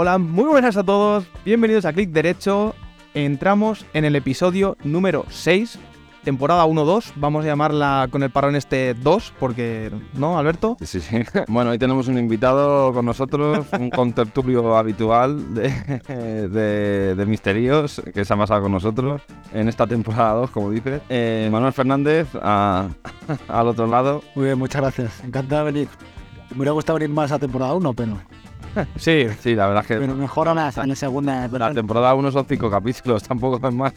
Hola, muy buenas a todos. Bienvenidos a Clic Derecho. Entramos en el episodio número 6, temporada 1-2. Vamos a llamarla con el parón este 2, porque, ¿no, Alberto? Sí, sí. Bueno, hoy tenemos un invitado con nosotros, un contertulio habitual de, de, de misterios que se ha pasado con nosotros en esta temporada 2, como dice. Eh, Manuel Fernández, a- al otro lado. Muy bien, muchas gracias. Encantado de venir. Me hubiera gustado venir más a temporada 1, pero, Sí, Sí, la verdad es que pero mejor a la, la segunda. la temporada 1 son 5 capítulos, tampoco es más.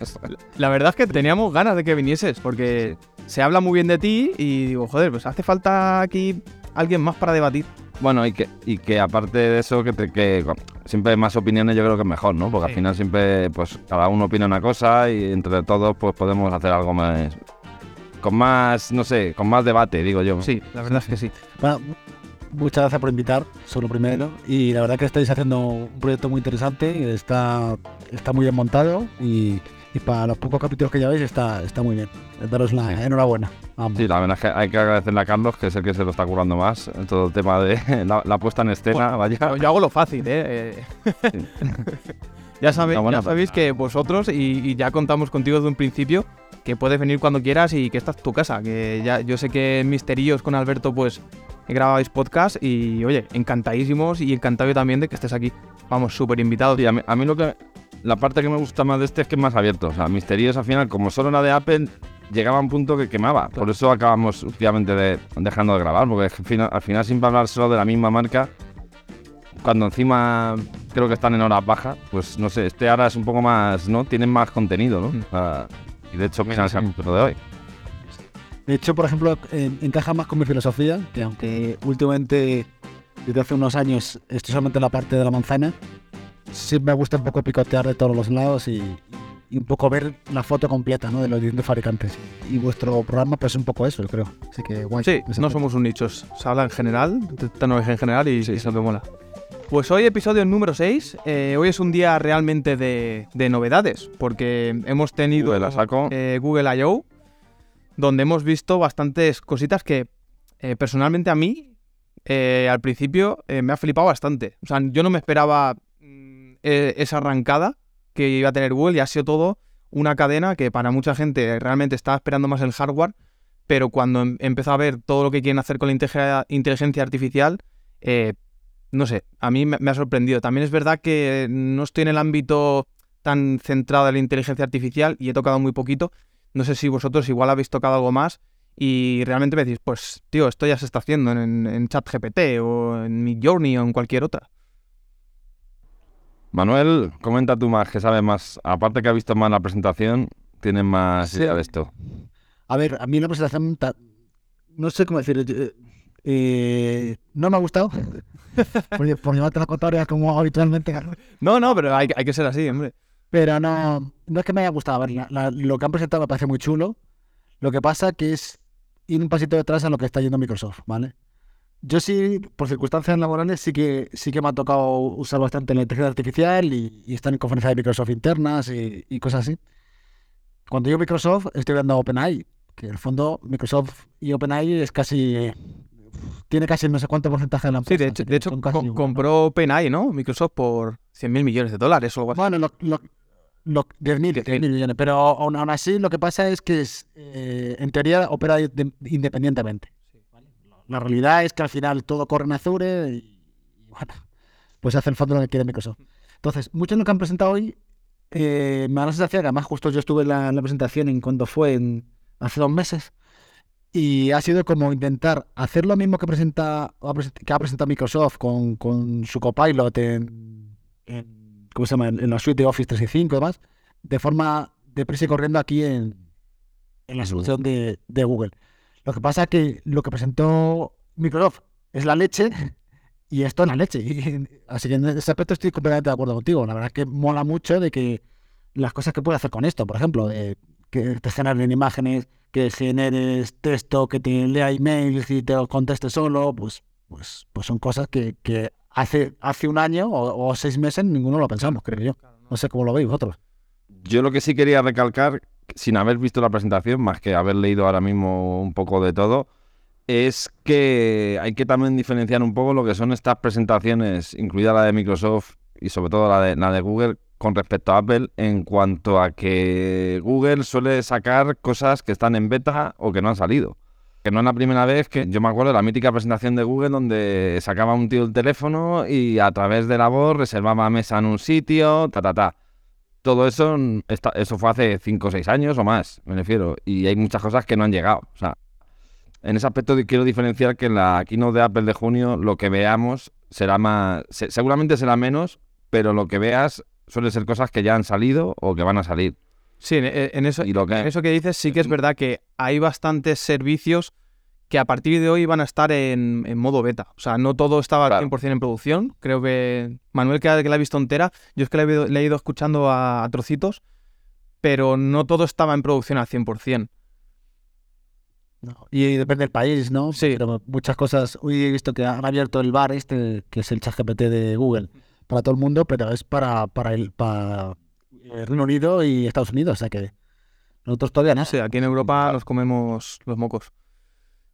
la verdad es que teníamos ganas de que vinieses, porque se habla muy bien de ti y digo, joder, pues hace falta aquí alguien más para debatir. Bueno, y que, y que aparte de eso, que, te- que siempre más opiniones yo creo que es mejor, ¿no? Porque Sí. al final siempre, pues cada uno opina una cosa y entre todos pues podemos hacer algo más... Con más, no sé, con más debate, digo yo. Sí, la verdad es que sí. Bueno, muchas gracias por invitar, solo primero. Y la verdad que estáis haciendo un proyecto muy interesante, está, está muy bien montado y, y para los pocos capítulos que lleváis está, está muy bien. Daros la enhorabuena. Sí, la verdad es que hay que agradecerle a Carlos, que es el que se lo está currando más, en todo el tema de la, la puesta en escena, vaya. Yo, hago lo fácil, ¿eh? Ya sabéis, No, bueno, ya sabéis que vosotros, y, y ya contamos contigo desde un principio, que puedes venir cuando quieras y que esta es tu casa. Que ya yo sé que en Misterios con Alberto, pues grabáis podcast y, oye, encantadísimos y encantado yo también de que estés aquí. Vamos, súper invitados. Sí, a mí, a mí lo que... La parte que me gusta más de este es que es más abierto. O sea, Misterios al final, como solo era de Apple, llegaba a un punto que quemaba. Por eso acabamos últimamente de- dejando de grabar, porque al final, al final siempre hablar solo de la misma marca, cuando encima creo que están en horas bajas, pues no sé, este ahora es un poco más, ¿no? Tienen más contenido, ¿no? Mm. Y de hecho, mira el capítulo de hoy. De hecho, por ejemplo, en- encaja más con mi filosofía, que aunque últimamente, desde hace unos años, estoy solamente en la parte de la manzana, sí me gusta un poco picotear de todos los lados y, y un poco ver la foto completa ¿no? de los distintos fabricantes. Y vuestro programa pues es un poco eso, yo creo. Así que guay. Sí, ese no somos un nicho, se habla en general, de tecnología en general y, y eso me mola. Pues hoy episodio número 6, eh, hoy es un día realmente de, de novedades, porque hemos tenido Google la saco. eh, Google I.O., donde hemos visto bastantes cositas que eh, personalmente a mí, eh, al principio, eh, me ha flipado bastante. O sea, yo no me esperaba mm, eh, esa arrancada que iba a tener Google y ha sido todo una cadena que para mucha gente realmente estaba esperando más el hardware, pero cuando em- empezó a ver todo lo que quieren hacer con la inteligencia artificial, no sé, a mí me, me ha sorprendido. También es verdad que no estoy en el ámbito tan centrado en la inteligencia artificial y he tocado muy poquito. No sé si vosotros igual habéis tocado algo más y realmente me decís, pues tío, esto ya se está haciendo en, en ChatGPT o en Midjourney o en cualquier otra. Manuel, comenta tú más, que sabes más. Aparte que has visto más la presentación, tienes más Sí. idea de esto. A ver, a mí la presentación, ta- no sé cómo decir, eh, no me ha gustado. por, por llevarte la contraria como habitualmente. No, no, pero hay, hay que ser así, hombre. Pero no, no es que me haya gustado. Lo que han presentado me parece muy chulo. Lo que pasa que es ir un pasito detrás a lo que está yendo Microsoft, ¿vale? Yo sí, por circunstancias laborales, sí que sí que me ha tocado usar bastante la inteligencia artificial y, y estar en conferencias de Microsoft internas y, y cosas así. Cuando digo Microsoft, estoy viendo OpenAI, que en el fondo Microsoft y OpenAI es casi... Tiene casi no sé cuánto porcentaje de la Sí, empresa. de hecho, de hecho compró OpenAI, ¿no? Microsoft por 100 mil millones de dólares o algo así. Bueno, lo, lo, lo, 10.000 10.000 millones, pero aún, aún así lo que pasa es que es, eh, en teoría opera de- independientemente. ¿vale? La realidad es que al final todo corre en Azure y, y bueno, pues hace el fondo lo que quiere Microsoft. Entonces, muchos de lo que han presentado hoy eh, me da la sensación que además justo yo estuve en la, en la presentación en cuando fue en, hace dos meses y ha sido como intentar hacer lo mismo que presenta que ha presentado Microsoft con, con su copilot en, en- ¿cómo se llama? en la suite de Office 365 y demás, de forma deprisa y corriendo aquí en, en la solución de, de Google. Lo que pasa es que lo que presentó Microsoft es la leche y esto es la leche. Y, así que en ese aspecto estoy completamente de acuerdo contigo. La verdad es que mola mucho de que las cosas que puede hacer con esto, por ejemplo, de que te generen imágenes, que generes texto, que te lea emails y te lo conteste solo, pues, pues, pues son cosas que, que hace, hace un año o, o seis meses ninguno lo pensamos, creo yo. No sé cómo lo veis vosotros. Yo lo que sí quería recalcar, sin haber visto la presentación, más que haber leído ahora mismo un poco de todo, es que hay que también diferenciar un poco lo que son estas presentaciones, incluida la de Microsoft, y sobre todo la de, la de Google con respecto a Apple en cuanto a que Google suele sacar cosas que están en beta o que no han salido. Que no es la primera vez que yo me acuerdo de la mítica presentación de Google donde sacaba un tío el teléfono y a través de la voz reservaba mesa en un sitio, ta, ta, ta. Todo eso, eso fue hace 5 o 6 años o más, me refiero. Y hay muchas cosas que no han llegado. O sea, en ese aspecto quiero diferenciar que en la keynote de Apple de junio lo que veamos será más, seguramente será menos, pero lo que veas suele ser cosas que ya han salido o que van a salir. Sí, en, eso, que, eso que dices sí que es verdad que hay bastantes servicios que a partir de hoy van a estar en, modo beta. O sea, no todo estaba al 100% en producción. Creo que Manuel, que, la ha visto entera, yo es que le he, ido escuchando a, trocitos, pero no todo estaba en producción al 100%. No, y depende del país, ¿no? Sí. Pero muchas cosas. Hoy he visto que han abierto el bar este, que es el chat GPT de Google, para todo el mundo, pero es para, para, el, para el Reino Unido y Estados Unidos. O sea que nosotros todavía no. Sí, aquí en Europa nos comemos los mocos.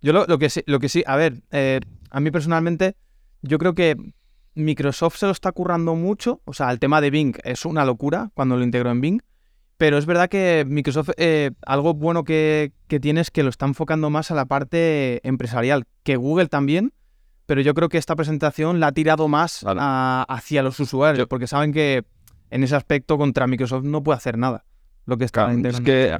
Yo lo, que, sí, lo que sí, a ver, eh, a mí personalmente, yo creo que Microsoft se lo está currando mucho. O sea, el tema de Bing es una locura cuando lo integro en Bing. Pero es verdad que Microsoft, eh, algo bueno que, tiene es que lo está enfocando más a la parte empresarial, que Google también, pero yo creo que esta presentación la ha tirado más hacia los usuarios, porque saben que en ese aspecto contra Microsoft no puede hacer nada. Lo que está Es que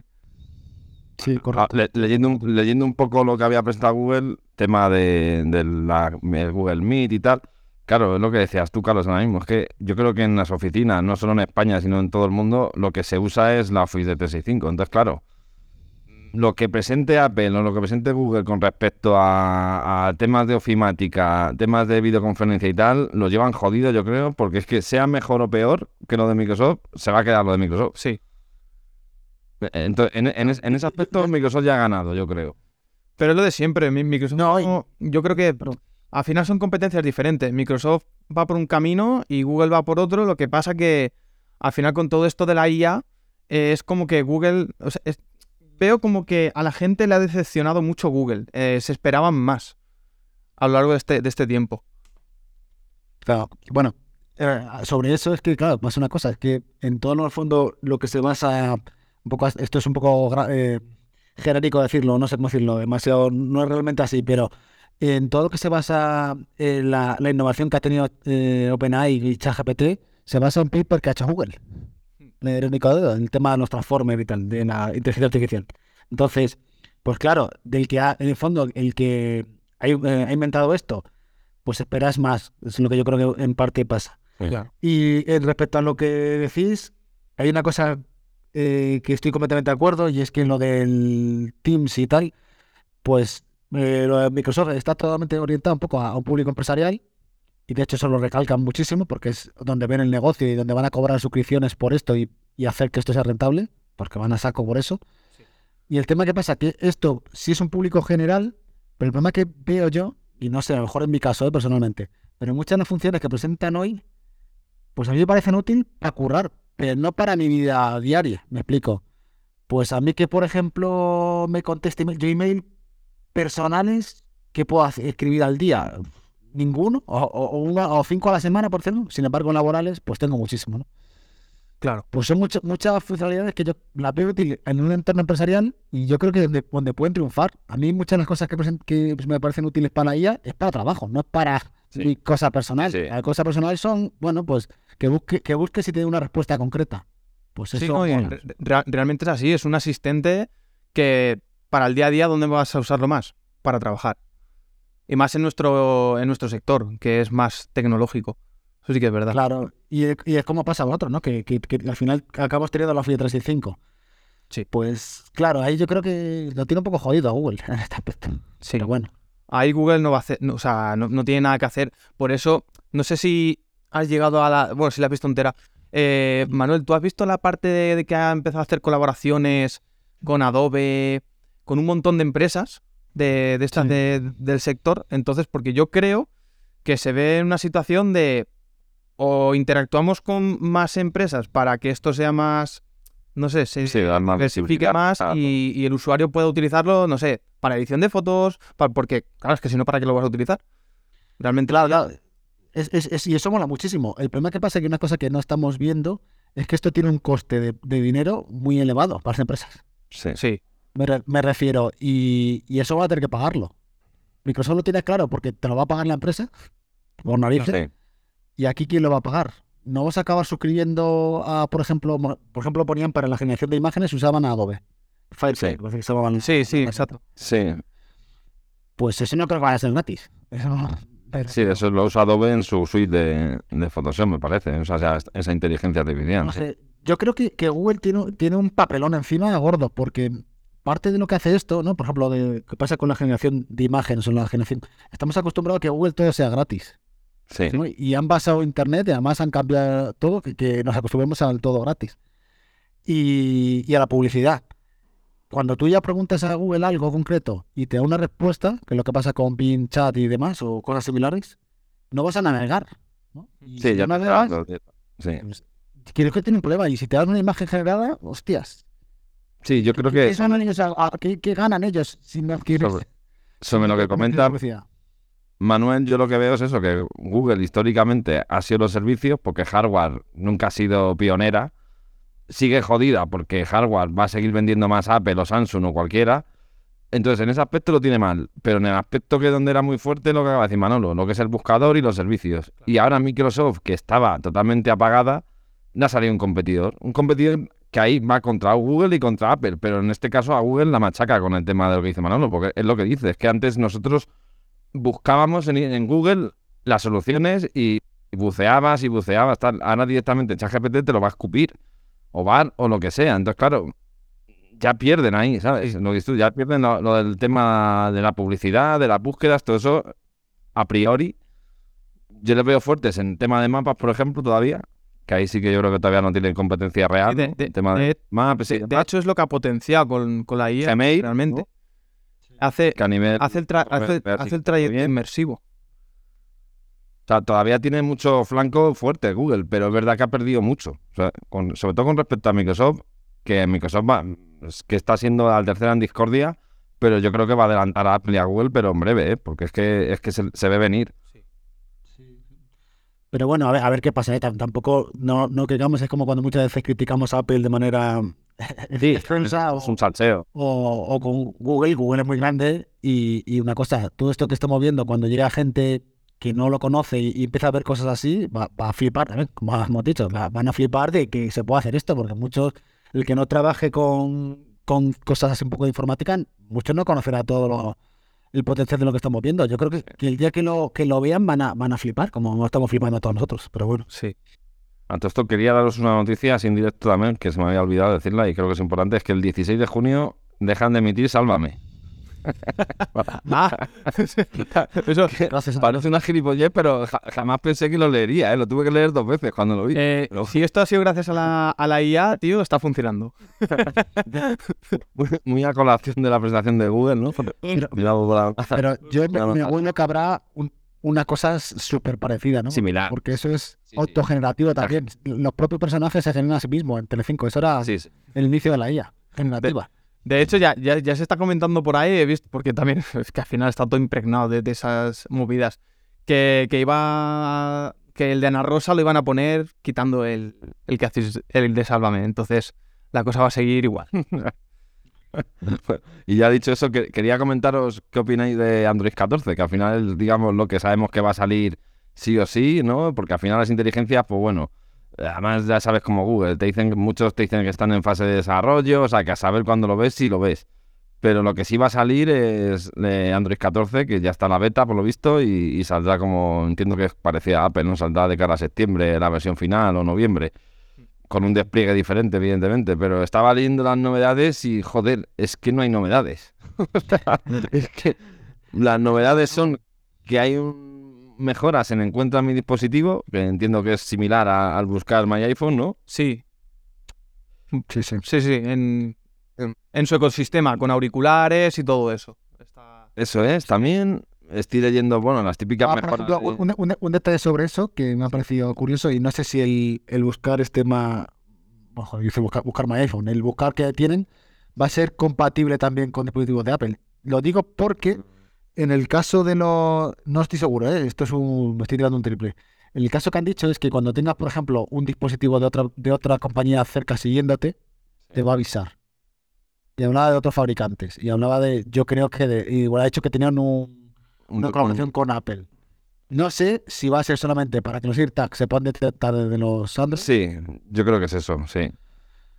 Sí, ah, leyendo, un, leyendo un poco lo que había presentado Google, tema de, la Google Meet y tal, Claro, es lo que decías tú, Carlos, ahora mismo. Es que yo creo que en las oficinas, no solo en España, sino en todo el mundo, lo que se usa es la Office de 365. Entonces, claro, lo que presente Apple o lo que presente Google con respecto a, temas de ofimática, temas de videoconferencia y tal, lo llevan jodido, yo creo, porque es que sea mejor o peor que lo de Microsoft, se va a quedar lo de Microsoft. Sí. Entonces, en, ese aspecto, Microsoft ya ha ganado, yo creo. Pero es lo de siempre. Microsoft, no, yo creo que al final son competencias diferentes. Microsoft va por un camino y Google va por otro. Lo que pasa que al final con todo esto de la IA eh, es como que Google... veo como que a la gente le ha decepcionado mucho Google. Eh, se esperaban más a lo largo de este, de este tiempo. Claro, bueno, eh, sobre eso es que, claro, pasa una cosa, es que en todo el fondo lo que se basa, un poco, esto es un poco genérico decirlo, no sé cómo decirlo, demasiado, no es realmente así, pero en todo lo que se basa en la, innovación que ha tenido eh, OpenAI y ChatGPT, se basa en paper que ha hecho Google. En el tema de los transformers y tal, de la inteligencia artificial. Entonces, pues claro, del que ha, en el fondo, el que ha, eh, inventado esto, pues esperas más. Es lo que yo creo que en parte pasa. Y eh, respecto a lo que decís, hay una cosa que estoy completamente de acuerdo y es que en lo del Teams y tal, pues eh, Microsoft está totalmente orientado un poco a, un público empresarial y de hecho eso lo recalcan muchísimo porque es donde ven el negocio y donde van a cobrar suscripciones por esto y, hacer que esto sea rentable, porque van a saco por eso. Y el tema que pasa que esto sí es un público general, pero el problema que veo yo, y no sé, a lo mejor en mi caso eh, personalmente, pero muchas de las funciones que presentan hoy, pues a mí me parecen útiles para currar, pero no para mi vida diaria, me explico. Pues a mí que, por ejemplo, me conteste yo email personales que puedo escribir al día? Ninguno, o, una, o cinco a la semana, por cierto. Sin embargo, laborales, pues tengo muchísimo, ¿no? Claro. Pues son muchas muchas funcionalidades que yo las veo útil en un entorno empresarial y yo creo que donde, donde pueden triunfar. A mí muchas de las cosas que, que me parecen útiles para la IA es para trabajo, no es para mi cosa personal. Las cosas personales son, bueno, pues que busque, que busque si tiene una respuesta concreta. Pues eso. realmente es así, es un asistente que para el día a día, ¿dónde vas a usarlo más? Para trabajar. Y más en nuestro, en nuestro sector, que es más tecnológico. Eso sí que es verdad. Claro, y, es como pasa a otro, ¿no? Que, al final acabamos teniendo la FIA 365. Sí. Pues claro, ahí yo creo que lo tiene un poco jodido a Google en este aspecto. Sí. Pero bueno. Ahí Google no va a hacer, o sea, no, tiene nada que hacer. Por eso, no sé si has llegado a la. Bueno, si la has visto entera. Eh, Manuel, ¿tú has visto la parte de, que ha empezado a hacer colaboraciones con Adobe, con un montón de empresas de, estas del sector. Entonces, porque yo creo que se ve en una situación de o interactuamos con más empresas para que esto sea más, no sé, se diversifique más y, el usuario pueda utilizarlo, no sé, para edición de fotos, porque, claro, es que si no, ¿para qué lo vas a utilizar? Realmente... Claro, Es, es- es- y eso mola muchísimo. El problema que pasa es que una cosa que no estamos viendo es que esto tiene un coste de, de dinero muy elevado para las empresas. Sí. Sí. Me, re- me refiero, y, y eso va a tener que pagarlo. Microsoft lo tiene claro porque te lo va a pagar la empresa por narices. ¿Y aquí quién lo va a pagar? ¿No vas a acabar suscribiendo a, por ejemplo, por ejemplo, ponían para la generación de imágenes usaban a Adobe? Firefox, Sí. se llamaban- Sí, sí, exacto. Sí, Pues eso no creo que vaya a ser gratis. Eso no- pero- sí, eso lo usa Adobe en su suite de, de Photoshop, me parece. O sea, esa, inteligencia artificial. no sí. sé, Yo creo que, que Google tiene, tiene un papelón encima gordo, porque parte de lo que hace esto, ¿no? Por ejemplo, de qué pasa con la generación de imágenes o la generación. Estamos acostumbrados a que Google todo sea gratis. Sí. ¿no? Y han basado Internet y además han cambiado todo, que, que nos acostumbremos al todo gratis. Y, y a la publicidad. Cuando tú ya preguntas a Google algo concreto y te da una respuesta, que es lo que pasa con Bing Chat y demás, o cosas similares, no vas a navegar. ¿no? Y Sí, si ya no navegas, Sí. creo que tiene un problema. Y si te dan una imagen generada, hostias. Sí, yo creo ¿Qué, que ganan ellos, qué- qué ganan ellos si no adquieren sobre, sobre lo que comenta? Manuel, yo lo que veo es eso, que Google históricamente ha sido los servicios porque hardware nunca ha sido pionera. Sigue jodida porque hardware va a seguir vendiendo más Apple o Samsung o cualquiera. Entonces, en ese aspecto lo tiene mal. Pero en el aspecto que donde era muy fuerte, lo que acaba de decir Manolo, lo que es el buscador y los servicios. Y ahora Microsoft, que estaba totalmente apagada, le ha salido un competidor. Un competidor que ahí va contra Google y contra Apple. Pero en este caso a Google la machaca con el tema de lo que dice Manolo, porque es lo que dice. Es que antes nosotros buscábamos en, en Google las soluciones y, buceabas y buceabas. Tal. Ahora directamente ChatGPT te lo va a escupir, o VAR, o lo que sea. Entonces, claro, ya pierden ahí, ¿sabes? Lo que ya pierden lo, lo del tema de la publicidad, de las búsquedas, todo eso, a priori. Yo les veo fuertes en tema de mapas, por ejemplo, todavía. Que ahí sí que yo creo que todavía no tienen competencia real. de- de- tema de, de- maps, y De, de demás, hecho, es lo que ha potenciado con, con la IA Gmail, realmente. ¿no? Hace, que a nivel... hace el, tra- hace, el trayecto inmersivo. O sea, todavía tiene mucho flanco fuerte Google, pero es verdad que ha perdido mucho. O sea, con- sobre todo con respecto a Microsoft, que Microsoft va, es que está siendo la tercera en discordia, pero yo creo que va a adelantar a Apple y a Google, pero en breve, ¿eh? porque es que, es que se, se ve venir. Pero bueno, a ver, a ver qué pasa. ¿eh? Tam- Tampoco, no, no digamos, es como cuando muchas veces criticamos a Apple de manera Sí, Es un salseo. o- o con Google. Google es muy grande y, y una cosa, todo esto que estamos viendo, cuando llega gente que no lo conoce y, y empieza a ver cosas así, va, va a flipar también, como hemos dicho, va- van a flipar de que se pueda hacer esto, porque muchos, el que no trabaje con, con cosas así un poco de informática, muchos no conocerá todo lo- el potencial de lo que estamos viendo. Yo creo que, que el día que lo, que lo vean van a, van a flipar, como no estamos flipando todos nosotros, pero bueno. Sí. Ante esto quería daros una noticia así en directo también, que se me había olvidado decirla y creo que es importante, es que el 16 de junio dejan de emitir Sálvame. Ah, eso, Gracias Parece una gilipollez, pero ja- jamás pensé que lo leería, ¿eh? lo tuve que leer dos veces cuando lo vi. eh, Pero- si esto ha sido gracias a la, a la IA, tío, está funcionando. Muy, muy a colación de la presentación de Google, ¿no? Pero- la- Pero yo me, me acuerdo que habrá un- una cosa súper parecida, ¿no? Similar. Porque eso es Sí, sí. autogenerativo también. Los propios personajes se generan a sí mismos en Telecinco. Eso era Sí, sí. el inicio de la IA generativa. De hecho, ya, ya, ya se está comentando por ahí, he visto, porque también es que al final está todo impregnado de, de esas movidas, que, que iba que el de Ana Rosa lo iban a poner quitando el, el que hacéis, el de Sálvame. Entonces, la cosa va a seguir igual. Y ya dicho eso, que- quería comentaros qué opináis de Android 14, que al final digamos, lo que sabemos que va a salir sí o sí, ¿no? Porque al final las inteligencias, pues bueno, además ya sabes como Google, te dicen, muchos te dicen que están en fase de desarrollo, o sea, que a saber cuándo lo ves, si lo ves. Pero lo que sí va a salir es Android 14, que ya está en la beta, por lo visto, y, y saldrá como, entiendo que es parecida a Apple, ¿no? Saldrá de cara a septiembre, la versión final o noviembre con un despliegue diferente, evidentemente, pero estaba leyendo las novedades y, joder, es que no hay novedades. Es que las novedades son que hay un- mejoras en Encuentra mi dispositivo, que entiendo que es similar a- al buscar My iPhone, ¿no? Sí, Sí, sí. sí, sí, en, en, su ecosistema, con auriculares y todo eso. Está- Eso es, también estoy leyendo, bueno, las típicas Ah, por mejoras. ejemplo, de- un, un- un detalle sobre eso que me ha parecido curioso y no sé si el, el buscar este más... Joder, dice buscar, buscar mi iPhone. El buscar que tienen va a ser compatible también con dispositivos de Apple. Lo digo porque en el caso de los... No estoy seguro, ¿eh? esto es un... me estoy tirando un triple. En el caso que han dicho es que cuando tengas, por ejemplo, un dispositivo de otra, de otra compañía cerca siguiéndote, te va a avisar. Y hablaba de otros fabricantes. Y hablaba de, yo creo que, de, igual ha dicho que tenían un, una colaboración con Apple. No sé si va a ser solamente para que los AirTags se puedan detectar desde los Android. Sí, yo creo que es eso, sí.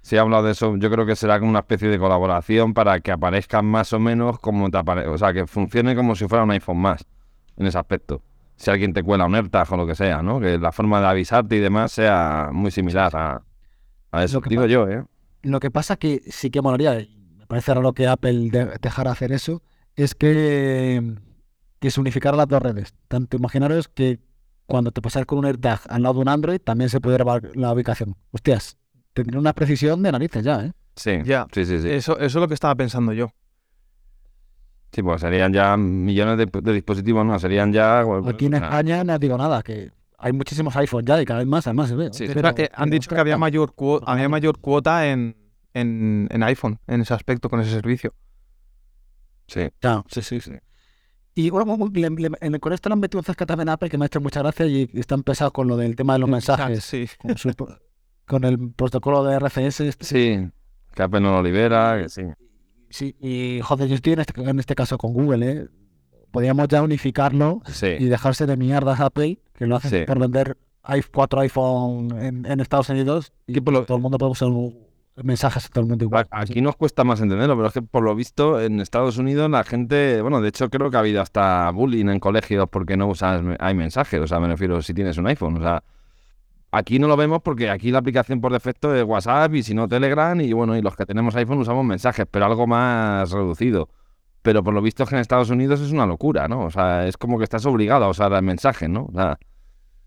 Si he hablado de eso, yo creo que será como una especie de colaboración para que aparezcan más o menos como te aparece, o sea, que funcione como si fuera un iPhone más en ese aspecto. Si alguien te cuela un AirTag o lo que sea, ¿no? Que la forma de avisarte y demás sea muy similar a, a eso. Lo que Digo yo, ¿eh? Lo que pasa que sí que molaría, me parece raro que Apple de- dejara hacer eso, es que, que se unificara las dos redes. Tanto imaginaros que cuando te pasas con un AirTag al lado de un Android, también se puede grabar la ubicación. Hostias, tendría una precisión de narices ya, ¿eh? Sí, Ya. sí, sí, sí. Eso, eso es lo que estaba pensando yo. Sí, pues serían ya millones de, de dispositivos, ¿no? Serían ya... Aquí en España no digo nada, que hay muchísimos iPhones ya y cada vez más, además se ve. Sí, Pero, eh, han dicho que había mayor, cuo- había mayor cuota en, en, en iPhone, en ese aspecto, con ese servicio. Sí, Ya. sí, sí, sí. Y bueno, le- le- en- con esto le han metido un zasca también a Apple que me ha hecho mucha gracia y están pesados con lo del tema de los mensajes, Sí. con, su- con el protocolo de RCS. este. Sí, que Apple no lo libera, que sí. Sí, y joder, yo estoy en este, en este caso con Google, ¿eh? Podríamos ya unificarlo y dejarse de mierdas Apple, que lo hacen Sí. por vender cuatro iPhone en, en Estados Unidos y Que por lo- todo el mundo puede usar un- mensajes mundo igual. Aquí nos cuesta más entenderlo, pero es que por lo visto en Estados Unidos la gente, bueno, de hecho creo que ha habido hasta bullying en colegios porque no usas, hay mensajes, o sea, me refiero si tienes un iPhone, o sea, aquí no lo vemos porque aquí la aplicación por defecto es WhatsApp y si no Telegram y bueno, y los que tenemos iPhone usamos mensajes, pero algo más reducido. Pero por lo visto es que en Estados Unidos es una locura, ¿no? O sea, es como que estás obligado a usar el mensaje, ¿no? O sea,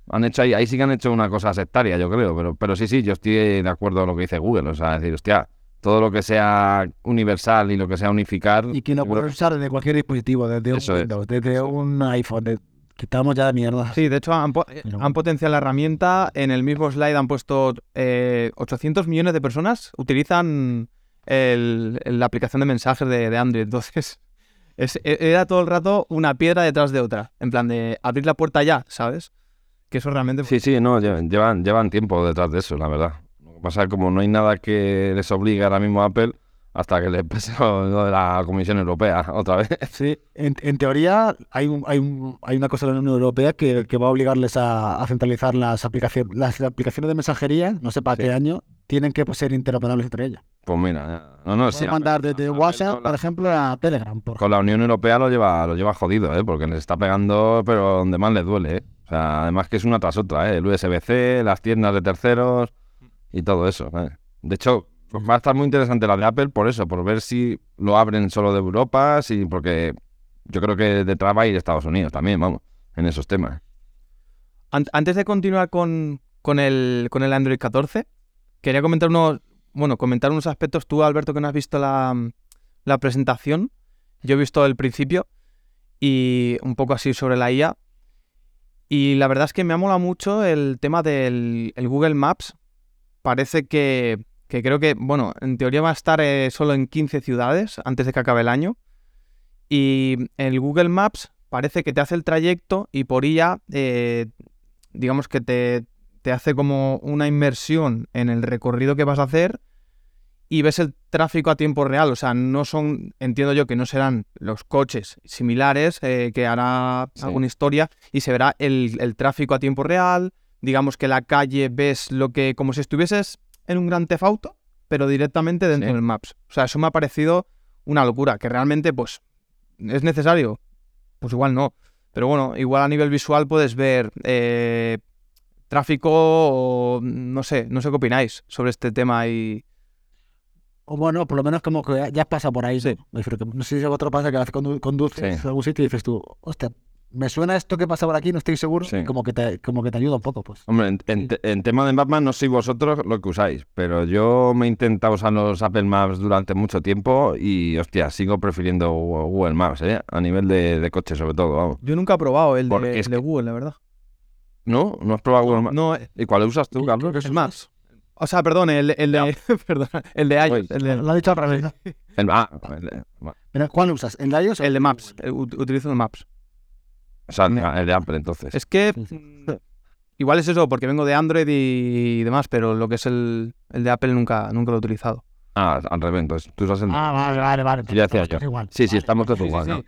han hecho ahí, ahí sí que han hecho una cosa sectaria, yo creo, pero, pero sí, sí, yo estoy de acuerdo con lo que dice Google, o sea, decir, hostia, todo lo que sea universal y lo que sea unificar. Y que lo puedes usar desde cualquier dispositivo, desde un. Windows, desde un iPhone. de- Quitamos ya de mierda. Sí, de hecho han, po- eh, han potenciado la herramienta. En el mismo slide han puesto eh, 800 millones de personas utilizan el- el- la aplicación de mensajes de, de Android. Entonces, es- e- era todo el rato una piedra detrás de otra. En plan de abrir la puerta ya, ¿sabes? Que eso realmente... Sí, sí, no, lle- llevan, llevan tiempo detrás de eso, la verdad. Lo que pasa es que como no hay nada que les obligue ahora mismo a Apple, hasta que les pese lo de la Comisión Europea otra vez. Sí, en, en teoría hay, un- hay, un- hay una cosa de la Unión Europea que, que va a obligarles a, a centralizar las aplicaciones. Las aplicaciones de mensajería, no sé para Sí. qué año, tienen que pues, ser interoperables entre ellas. Pues mira, ya- no, no, sí. Mandar desde WhatsApp, por ejemplo, a Telegram. Por Con la Unión Europea lo lleva, lo lleva jodido, ¿eh? porque les está pegando, pero donde más les duele. ¿eh? O sea, además que es una tras otra, ¿eh? el USB-C, las tiendas de terceros y todo eso. ¿eh? De hecho, va a estar muy interesante la de Apple por eso, por ver si lo abren solo de Europa, si, porque yo creo que detrás va a ir Estados Unidos también, vamos, en esos temas. An- antes de continuar con, con el, con el Android 14, quería comentar unos, bueno, comentar unos aspectos. Tú, Alberto, que no has visto la, la presentación, yo he visto el principio y un poco así sobre la IA. Y la verdad es que me ha molado mucho el tema del el Google Maps. Parece que, que creo que, bueno, en teoría va a estar eh, solo en 15 ciudades antes de que acabe el año. Y el Google Maps parece que te hace el trayecto y por IA, eh, digamos que te, te hace como una inmersión en el recorrido que vas a hacer y ves el tráfico a tiempo real. O sea, no son, entiendo yo que no serán los coches similares eh, que hará Sí. alguna historia y se verá el, el tráfico a tiempo real. Digamos que la calle ves lo que, como si estuvieses en un gran Auto, pero directamente dentro Sí. del Maps. O sea, eso me ha parecido una locura, que realmente, pues, ¿es necesario? Pues igual no. Pero bueno, igual a nivel visual puedes ver eh, tráfico o no sé, no sé qué opináis sobre este tema y... O bueno, por lo menos como que ya pasa por ahí. Sí. ¿no? Sé si a otra pasa que a veces condu- conduces Sí. a algún sitio y dices tú, hostia, me suena esto que pasa por aquí, no estoy seguro. Sí. y Como, que te, como que te ayuda un poco, pues. Hombre, en, en te- en tema de Batman no sois vosotros lo que usáis, pero yo me he intentado usar los Apple Maps durante mucho tiempo y, hostia, sigo prefiriendo Google Maps, ¿eh? A nivel de, de coche, sobre todo, vamos. Yo nunca he probado el Porque de, es el de que- Google, la verdad. ¿No? ¿No has probado Google Maps? No, eh, ¿Y cuál usas tú, Carlos? es más, O sea, perdón, el, el de. perdón, el de iOS. El de, Lo ha dicho al revés. El- ah, el- Mira, ¿Cuál usas? ¿El de iOS el de Maps. eh, ut- Utilizo el Maps. O sea, el de Apple, entonces. Es que. Mm, Igual es eso, porque vengo de Android y demás, pero lo que es el, el de Apple nunca, nunca lo he utilizado. Ah, al revés, entonces tú usas el. Ah, vale, vale, vale. Sí, ya decía yo. igual. sí, sí, Vale. estamos todos sí, igual. sí. ¿no?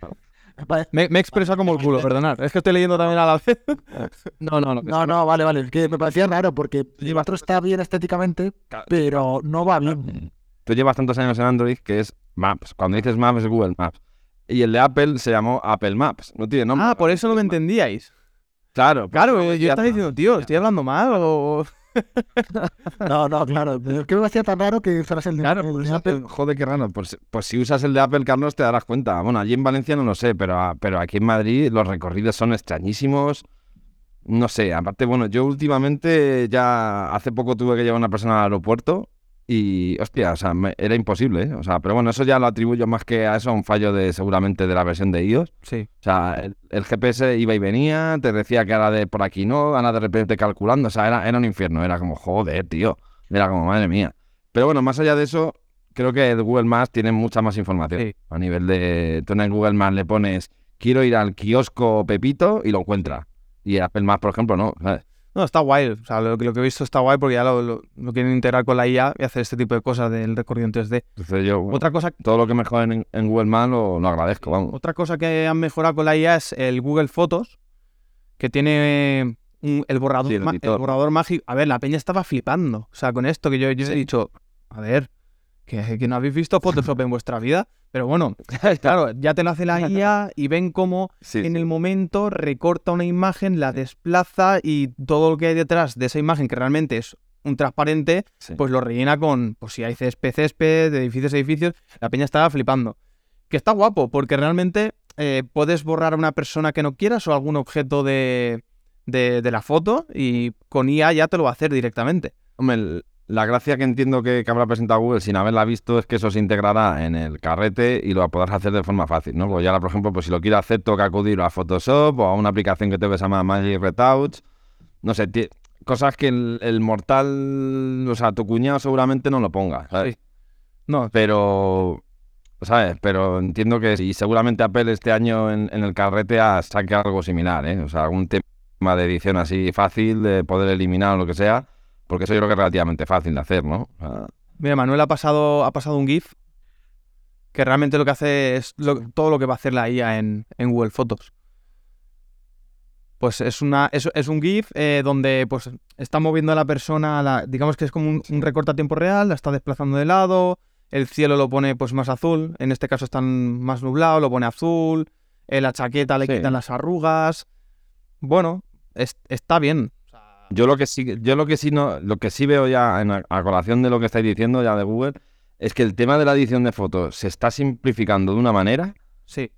Me Me, me he expresado como el culo, perdonad. Es que estoy leyendo también a la vez. No, no, no. No, no, vale, vale. Es que me parecía raro porque el otro está bien estéticamente, pero no va bien. Tú llevas tantos años en Android que es Maps. Cuando dices Maps es Google Maps. Y el de Apple se llamó Apple Maps. No tiene nombre. Ah, por eso no me entendíais. Claro, Claro, pues, yo ya estaba diciendo, tío, estoy hablando mal o... No, no, claro. Pero es que me parecía tan raro que usaras el de, Claro, el de Apple. te- joder, qué raro. Pues, pues si usas el de Apple, Carlos, te darás cuenta. Bueno, allí en Valencia no lo sé, pero, pero aquí en Madrid los recorridos son extrañísimos. No sé, aparte, bueno, yo últimamente ya hace poco tuve que llevar a una persona al aeropuerto y, hostia, o sea, me- era imposible, ¿eh? O sea, pero bueno, eso ya lo atribuyo más que a eso, a un fallo de seguramente de la versión de iOS. Sí. O sea, el, el GPS iba y venía, te decía que era de por aquí no, ahora de repente calculando, o sea, era, era un infierno, era como, joder, tío, era como, madre mía. Pero bueno, más allá de eso, creo que el Google Maps tiene mucha más información. Sí. A nivel de, tú en el Google Maps le pones, quiero ir al kiosco Pepito y lo encuentra. Y Apple Maps, por ejemplo, no. ¿sabes? No, está guay. O sea, lo, que- lo que he visto está guay porque ya lo, lo- lo quieren integrar con la IA y hacer este tipo de cosas del recorrido en 3D. Entonces yo, Otra cosa, todo lo que mejoren en, en Google Maps lo, lo agradezco, vamos. otra cosa que han mejorado con la IA es el Google Fotos, que tiene un- el, borrador, Sí, el borrador mágico. A ver, la peña estaba flipando. O sea, con esto que yo, yo he dicho, a ver, que, que no habéis visto Photoshop en vuestra vida. Pero bueno, claro, ya te lo hace la IA y ven cómo Sí, en el momento recorta una imagen, la desplaza y todo lo que hay detrás de esa imagen, que realmente es un transparente, sí. pues lo rellena con, pues si hay césped, césped, de edificios, edificios, la peña estaba flipando. Que está guapo, porque realmente eh, puedes borrar a una persona que no quieras o algún objeto de, de, de la foto y con IA ya te lo va a hacer directamente. Hombre, el- la gracia que entiendo que, que habrá presentado Google sin haberla visto es que eso se integrará en el carrete y lo podrás hacer de forma fácil, ¿no? Pues ya, por ejemplo, pues si lo quiero hacer, toca acudir a Photoshop o a una aplicación que te ves llama Magic Retouch. No sé, cosas que el, el mortal, o sea, tu cuñado seguramente no lo ponga, ¿sabes? Sí. No, Pero, ¿sabes? Pero entiendo que y seguramente Apple este año en, en el carrete a- saque algo similar, ¿eh? O sea, algún tema de edición así fácil, de poder eliminar o lo que sea, porque eso yo creo que es relativamente fácil de hacer, ¿no? Mira, Manuel ha pasado, ha pasado un GIF que realmente lo que hace es lo- todo lo que va a hacer la IA en, en Google Fotos. Pues es, una, es, es un GIF eh, donde pues, está moviendo a la persona, a la- digamos que es como un, un recorte a tiempo real, la está desplazando de lado, el cielo lo pone pues más azul, en este caso están más nublado, lo pone azul, eh, la chaqueta le Sí. quitan las arrugas. Bueno, es- está bien. Yo lo que sí, yo lo que sí no, lo que sí veo ya en, a, colación de lo que estáis diciendo ya de Google, es que el tema de la edición de fotos se está simplificando de una manera Sí,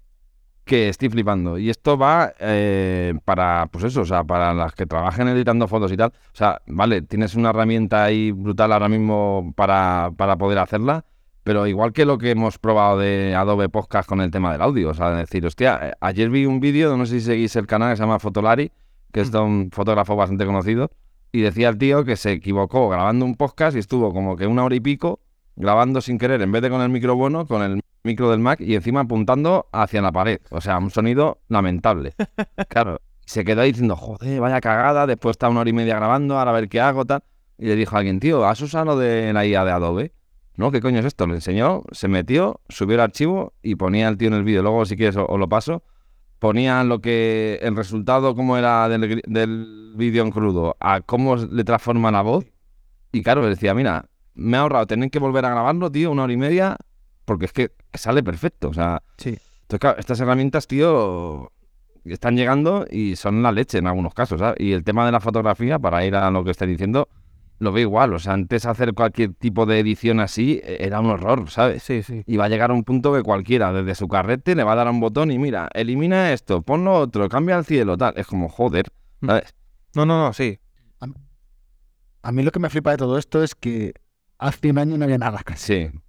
que estoy flipando. Y esto va eh, para, pues eso, o sea, para las que trabajen editando fotos y tal. O sea, vale, tienes una herramienta ahí brutal ahora mismo para, para poder hacerla, pero igual que lo que hemos probado de Adobe Podcast con el tema del audio. O sea, decir, hostia, eh, ayer vi un vídeo, no sé si seguís el canal que se llama Fotolari, que es un fotógrafo bastante conocido, y decía el tío que se equivocó grabando un podcast y estuvo como que una hora y pico grabando sin querer, en vez de con el micro bueno, con el micro del Mac y encima apuntando hacia la pared. O sea, un sonido lamentable. Claro, se quedó ahí diciendo, joder, vaya cagada, después está una hora y media grabando, ahora a ver qué hago, tal. Y le dijo a alguien, tío, ¿has usado lo de la IA de Adobe? No, ¿qué coño es esto? Le enseñó, se metió, subió el archivo y ponía el tío en el vídeo. Luego, si quieres, os lo paso. Ponía lo que, el resultado, cómo era del, del vídeo en crudo, a cómo le transforma la voz. Y claro, decía, mira, me ha ahorrado tener que volver a grabarlo, tío, una hora y media, porque es que sale perfecto. O sea, sí. entonces, claro, estas herramientas, tío, están llegando y son la leche en algunos casos, ¿sabes? Y el tema de la fotografía, para ir a lo que estoy diciendo, lo veo igual. O sea, antes hacer cualquier tipo de edición así eh, era un horror, ¿sabes? Sí, sí. Y va a llegar a un punto que cualquiera, desde su carrete, le va a dar a un botón y mira, elimina esto, ponlo otro, cambia el cielo, tal. Es como, joder, Mm. ¿sabes? No, no, no, sí. A mí lo que me flipa de todo esto es que hace un año no había nada casi. Sí,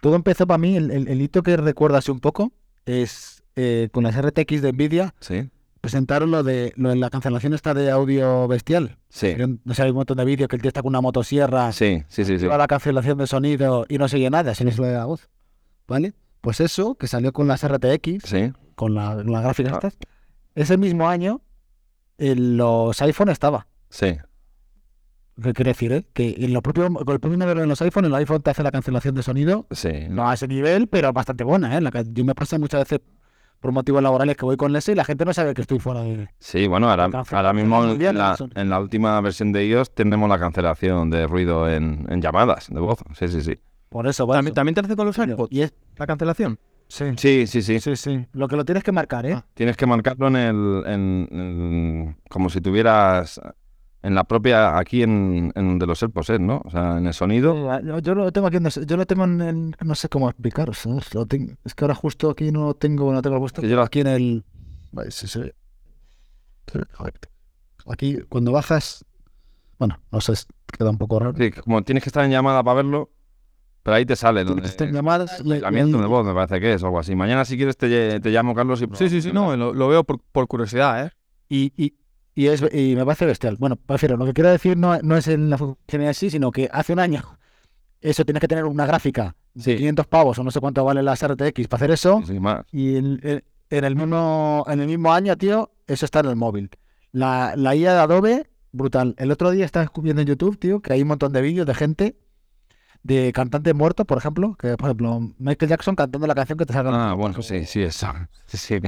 Todo empezó para mí, el, el- el hito que recuerdo así un poco es eh, con las RTX de Nvidia, sí. Presentaron lo de, lo de la cancelación esta de audio bestial. Sí, No sé, hay un montón de vídeos que el tío está con una motosierra, sí, sí, sí. sí. la cancelación de sonido y no se oye nada, sin eso de la voz. ¿Vale? Pues eso, que salió con las RTX, Sí, con, la- con las gráficas Ah. estas, ese mismo año en los iPhone estaba. sí. ¿Qué quiere decir? eh? Que en lo propio, con el propio modelo en los iPhone, el iPhone te hace la cancelación de sonido, Sí, no a ese nivel, pero bastante buena. ¿eh? La yo me pasa muchas veces por motivos laborales que voy con ese y la gente no sabe que estoy fuera de... Sí, bueno, ahora, ahora mismo en la, son- en la última versión de iOS tenemos la cancelación de ruido en, en llamadas de voz. Sí, sí, sí. Por eso, por ¿También, eso. también te hace con los AirPods Y es- la cancelación? sí, Sí, sí, sí. sí, sí. Lo que lo tienes que marcar, ¿eh? Ah. Tienes que marcarlo en el. En, en- como si tuvieras. En la propia. Aquí en, en de los AirPods. ¿no? O sea, en el sonido. Yo, yo lo tengo aquí, no sé- yo lo tengo en, en- no sé cómo explicaros. ¿sabes? Lo tengo- es que ahora justo aquí no lo tengo, no tengo puesto. Que yo lo- Aquí en el, Vale, sí, sí. Aquí cuando bajas, bueno, no sé, queda un poco raro. Sí, como tienes que estar en llamada para verlo. Pero ahí te sale. Donde, Están llamadas y- aislamiento y- de voz, me parece que es, o algo así. Mañana, si quieres, te, te llamo, Carlos. Y Sí, sí, sí, no, lo, lo veo por, por curiosidad, ¿eh? y, y, y es, y me parece bestial. Bueno, prefiero, lo que quiero decir no, no es en la funcionalidad así, sino que hace un año eso tienes que tener una gráfica, Sí. 500 pavos o no sé cuánto valen las RTX para hacer eso. Sí. Y en, en- en el mismo, en el mismo año, tío, eso está en el móvil. La, la IA de Adobe, brutal. El otro día estaba viendo en YouTube, tío, que hay un montón de vídeos de gente, de cantantes muertos, por ejemplo, que por ejemplo, Michael Jackson cantando la canción que te salga. Ah, bueno, sí, sí, eso. Sí, sí.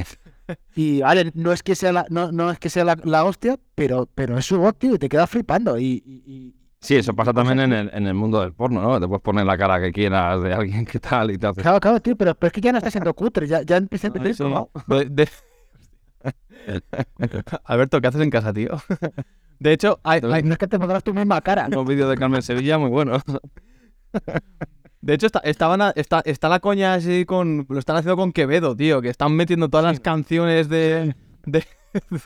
Y vale, no es que sea la, no, no es que sea la, la hostia, pero, pero es su voz, tío, y te quedas flipando. Y, y- Sí, eso pasa también en el, en el mundo del porno, ¿no? Te puedes poner la cara que quieras de alguien que tal y te hace. claro, claro, tío, pero, pero es que ya no está siendo cutre, ya, ya empieza a sí. ¿no? De- de- Alberto, ¿qué haces en casa, tío? De hecho, hay, hay- No es que te pondrás tu misma cara. Unos vídeos de Carmen Sevilla muy buenos. de hecho está, estaban a- está, está la coña así con... Lo están haciendo con Quevedo, tío, que están metiendo todas las canciones de, de,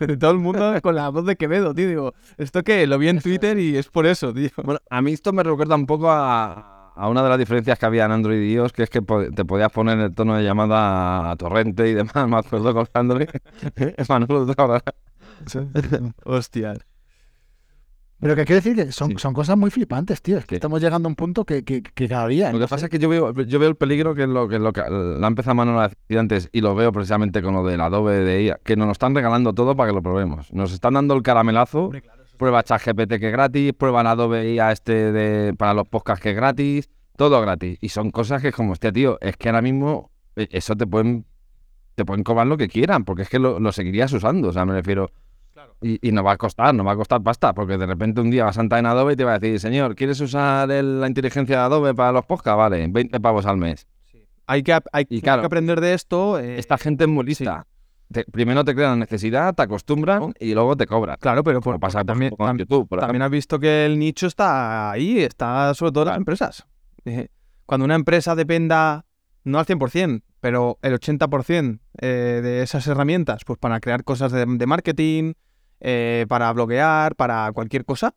de todo el mundo con la voz de Quevedo, tío. Digo, ¿esto qué? Lo vi en Twitter y es por eso, tío. Bueno, a mí esto me recuerda un poco a, a una de las diferencias que había en Android y iOS, que es que te podías poner el tono de llamada a torrente y demás, me acuerdo con Android. Manolo, Hostia. Pero que quiero decir que son, Sí. son cosas muy flipantes, tío. Es que Sí. estamos llegando a un punto que, que, que cada día. Lo que pasa es que yo veo, yo veo el peligro que es lo que, lo que la empezado Manolo a decir antes, y lo veo precisamente con lo del Adobe de IA, que nos lo están regalando todo para que lo probemos. Nos están dando el caramelazo. Prueba ChatGPT que es gratis, prueba el Adobe IA este de, para los podcasts que es gratis, todo gratis. Y son cosas que es como, hostia, tío, es que ahora mismo eh, eso te pueden te pueden cobrar lo que quieran, porque es que lo, lo seguirías usando, o sea, me refiero. Y, y no va a costar, no va a costar pasta, porque de repente un día vas a entrar en Adobe y te va a decir, señor, ¿quieres usar el- la inteligencia de Adobe para los podcasts? Vale, 20 pavos al mes. Hay que, hay Y que aprender de esto. eh, Esta gente es muy lista. Te- primero te crean la necesidad, te acostumbran y luego te cobran. Claro, pero por, pasa por también, YouTube, por también has visto que el nicho está ahí, está sobre todo en las empresas. Eh, Cuando una empresa dependa, no al 100%, pero el 80% eh, de esas herramientas, pues para crear cosas de, marketing, eh, para bloguear, para cualquier cosa,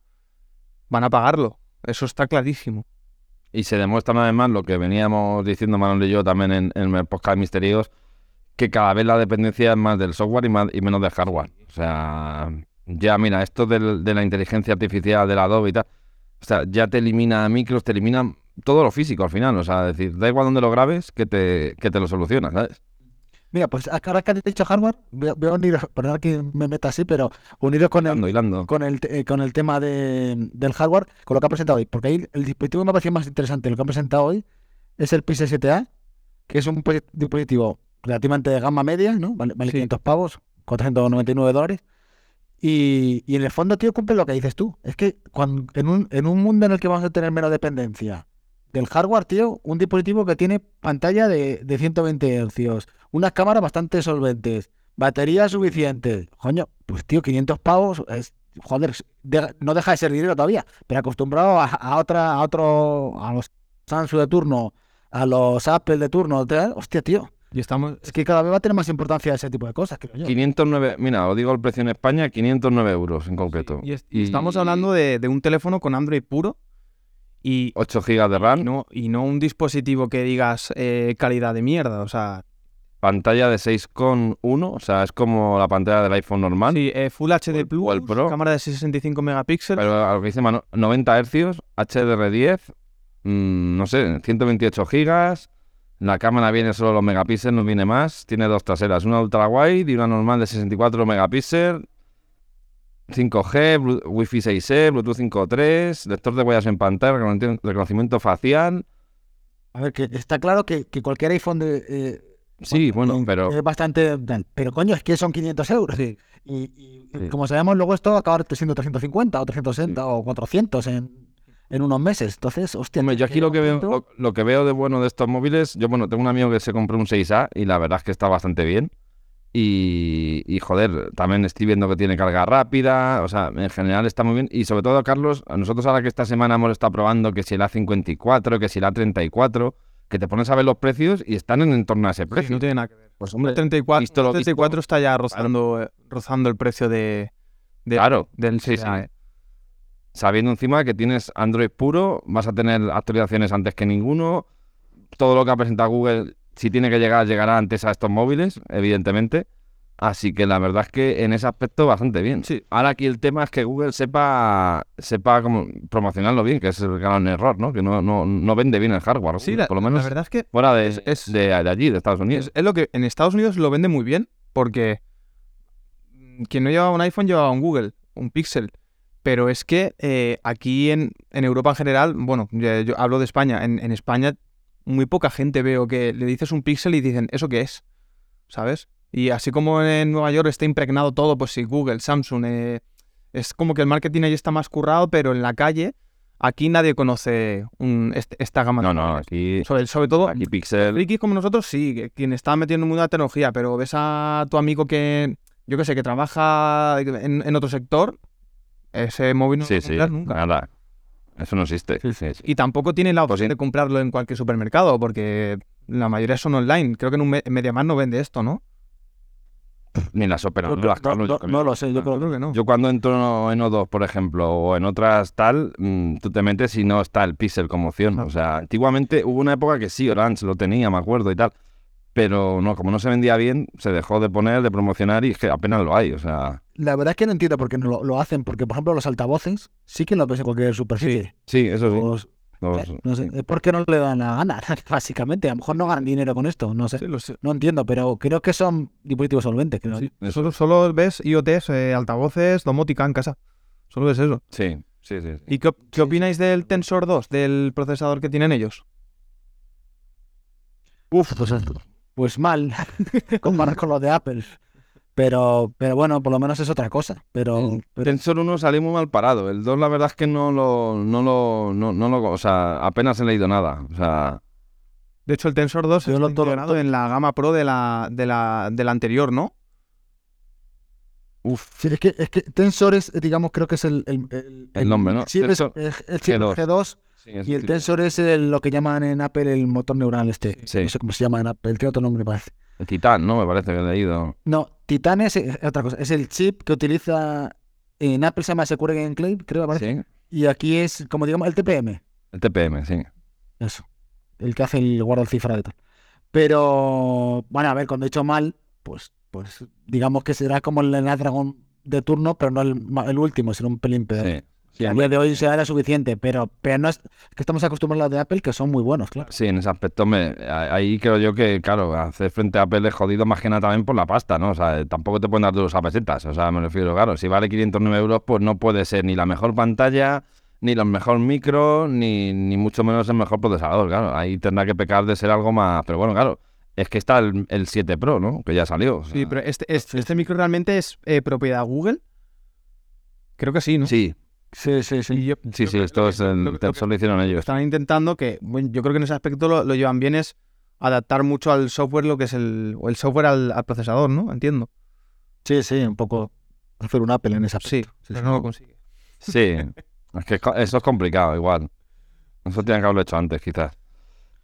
van a pagarlo. Eso está clarísimo. Y se demuestra una vez más lo que veníamos diciendo Manuel y yo también en, en el podcast Misterios, que cada vez la dependencia es más del software y, más, y menos del hardware. O sea, ya mira, esto de la inteligencia artificial, del Adobe y tal, o sea, ya te elimina micros, te elimina todo lo físico al final. O sea, decir, da igual donde lo grabes, que te, que te lo soluciona, ¿sabes? Mira, pues ahora que has dicho hardware, voy a, unir, perdón que me meta así, pero uniros con el, Hilando, hilando. con el, eh, con el tema de, del hardware, con lo que ha presentado hoy. Porque ahí el dispositivo que me ha parecido más interesante, lo que ha presentado hoy, es el Pixel 7a, que es un dispositivo relativamente de gama media, ¿no? Vale, vale Sí. 500 pavos, 499 dólares. Y, y en el fondo, tío, cumple lo que dices tú. Es que cuando, en, un, en un mundo en el que vamos a tener menos dependencia del hardware, tío, un dispositivo que tiene pantalla de, de 120 Hz, unas cámaras bastante solventes, batería suficiente. Coño, pues tío, 500 pavos es, joder, de- no deja de ser dinero todavía, pero acostumbrado a, a otra, a otro, a los Samsung de turno, a los Apple de turno, tal, hostia, tío. Y estamos. Es que cada vez va a tener más importancia ese tipo de cosas, creo yo. 509, mira, os digo el precio en España, 509 euros en concreto. Y, es- y estamos hablando de, de un teléfono con Android puro y, 8 GB de RAM. y no, y no un dispositivo que digas eh, calidad de mierda. O sea, pantalla de 6,1, o sea, es como la pantalla del iPhone normal. Sí, eh, Full HD el- o el Plus, Pro. cámara de 65 megapíxeles. Pero a lo que dice Manu, 90 Hz, HDR10, mm, no sé, 128 gigas. La cámara viene solo los megapíxeles, no viene más. Tiene dos traseras, una ultra wide y una normal de 64 megapíxeles. 5G, Blu- Wi-Fi 6E, Bluetooth 5.3, lector de huellas en pantalla, reconoci- reconocimiento facial. A ver, que está claro que, que cualquier iPhone de, eh, Sí, bueno, eh, pero es bastante. Pero coño, es que son 500 euros. Y, y- Sí. como sabemos, luego esto acaba siendo 350 o 360 o 400 en, en unos meses. Entonces, hostia. Hombre, yo aquí lo que veo, lo, lo que veo de bueno de estos móviles, yo bueno, tengo un amigo que se compró un 6A y la verdad es que está bastante bien. Y, y, joder, también estoy viendo que tiene carga rápida, o sea, en general está muy bien. Y sobre todo, Carlos, a nosotros ahora que esta semana hemos estado probando que si el A54, que si el A34, que te pones a ver los precios y están en, en torno a ese Sí, precio. no tiene nada que ver. Pues hombre, 34, visto lo 34 visto, está ya rozando, eh, rozando el precio de, de- claro, del sí, sí. eh. sabiendo encima que tienes Android puro, vas a tener actualizaciones antes que ninguno. Todo lo que ha presentado Google, si tiene que llegar, llegará antes a estos móviles, evidentemente. Así que la verdad es que en ese aspecto bastante bien. Sí. Ahora aquí el tema es que Google sepa sepa como promocionarlo bien, que es el gran error, ¿no? Que no, no, no vende bien el hardware. Sí, la, por lo menos la verdad es que fuera de, es- es- de, de allí, de Estados Unidos. es, es lo que en Estados Unidos lo vende muy bien porque quien no llevaba un iPhone llevaba un Google, un Pixel. Pero es que eh, aquí en, en Europa en general, bueno, ya- yo hablo de España, en, en España muy poca gente veo que le dices un Pixel y dicen, ¿eso qué es? ¿Sabes? Y así como en Nueva York está impregnado todo, pues sí, Google, Samsung, eh, es como que el marketing ahí está más currado, pero en la calle aquí nadie conoce un- este- esta gama de no, no, móviles. aquí, Sobre, sobre todo, aquí Pixel. frikis como nosotros, sí, quien está metiendo en de la tecnología, pero ves a tu amigo que, yo qué sé, que trabaja en, en otro sector, ese móvil no Sí, sí, comprar nunca. nada. Eso no existe. Sí, sí. Y tampoco tiene la Pues opción sí. de comprarlo en cualquier supermercado, porque la mayoría son online. Creo que en un me- MediaMarkt no vende esto, ¿no? Ni las No, operadoras. no, lo sé, yo creo Creo que no. Yo cuando entro en O2, por ejemplo, o en otras tal, mm, tú te metes y no está el pixel como opción. O sea, antiguamente hubo una época que sí, Orange lo tenía, me acuerdo y tal. Pero no, como no se vendía bien, se dejó de poner, de promocionar y es que apenas lo hay. O sea, La verdad es que no entiendo por qué no lo, lo hacen, porque por ejemplo los altavoces sí que lo ves en cualquier superficie. sí, eso sí. Los- Los- no sé, es porque no le dan la gana, básicamente. A lo mejor no ganan dinero con esto, no sé. Sí, lo sé. No entiendo, pero creo que son dispositivos solventes. creo. Sí, Solo, solo ves IoTs, eh, altavoces, domótica en casa. Solo ves eso. sí, sí, sí. sí. ¿Y qué, qué opináis del Tensor 2, del procesador que tienen ellos? Uf, pues, pues mal, comparar con los de Apple. Pero, pero bueno, por lo menos es otra cosa. Pero, pero- Tensor 1 salió muy mal parado. El 2, la verdad es que no lo, no lo, no, no lo, o sea, apenas he leído nada. O sea, De hecho, el Tensor 2 Yo está lo- en la gama Pro de la, de la, de la anterior, ¿no? uff, sí, es, que, es que Tensor es, digamos, creo que es el... El, El nombre, ¿no? chip es- el, el chip G2. G2 y el Tensor es el- lo que llaman en Apple el motor neural este. Sí. No sé cómo se llama en Apple, tiene otro nombre, me parece. El Titán, ¿no? Me parece que he leído. No, Titan es, es otra cosa. Es el chip que utiliza en Apple se llama Secure Enclave, creo que parece. Sí. Y aquí es, como digamos, el TPM. El TPM, sí. Eso. El que hace el guarda cifra y tal. Pero, bueno, a ver, cuando he hecho mal, pues, pues digamos que será como el Snapdragon de turno, pero no el último, será un pelín peor. Sí. Sí, a día de hoy será suficiente, pero, pero no es que estamos acostumbrados a los de Apple, que son muy buenos, claro. sí, en ese aspecto me, ahí creo yo que, claro, hacer frente a Apple es jodido más que nada también por la pasta, ¿no? O sea, tampoco te pueden dar duros a pesetas. O sea, me refiero, claro, si vale 509 euros, pues no puede ser ni la mejor pantalla, ni los mejor micro, ni, ni mucho menos el mejor procesador, claro. Ahí tendrá que pecar de ser algo más... Pero bueno, claro, es que está el, el 7 Pro, ¿no? Que ya salió. o Sí, pero este, este, este micro realmente es eh, propiedad Google. Creo que sí, ¿no? Sí, Sí, sí, sí. Yo- sí, yo sí, esto que es lo el que- lo hicieron ellos. Están intentando que, bueno, yo creo que en ese aspecto lo, lo llevan bien es adaptar mucho al software lo que es el, o el software al, al procesador, ¿no? Entiendo. Sí, sí, un poco hacer un Apple en esa Sí, pero no lo consigue. Sí, es que eso es complicado igual. Eso tienen que haberlo hecho antes, quizás.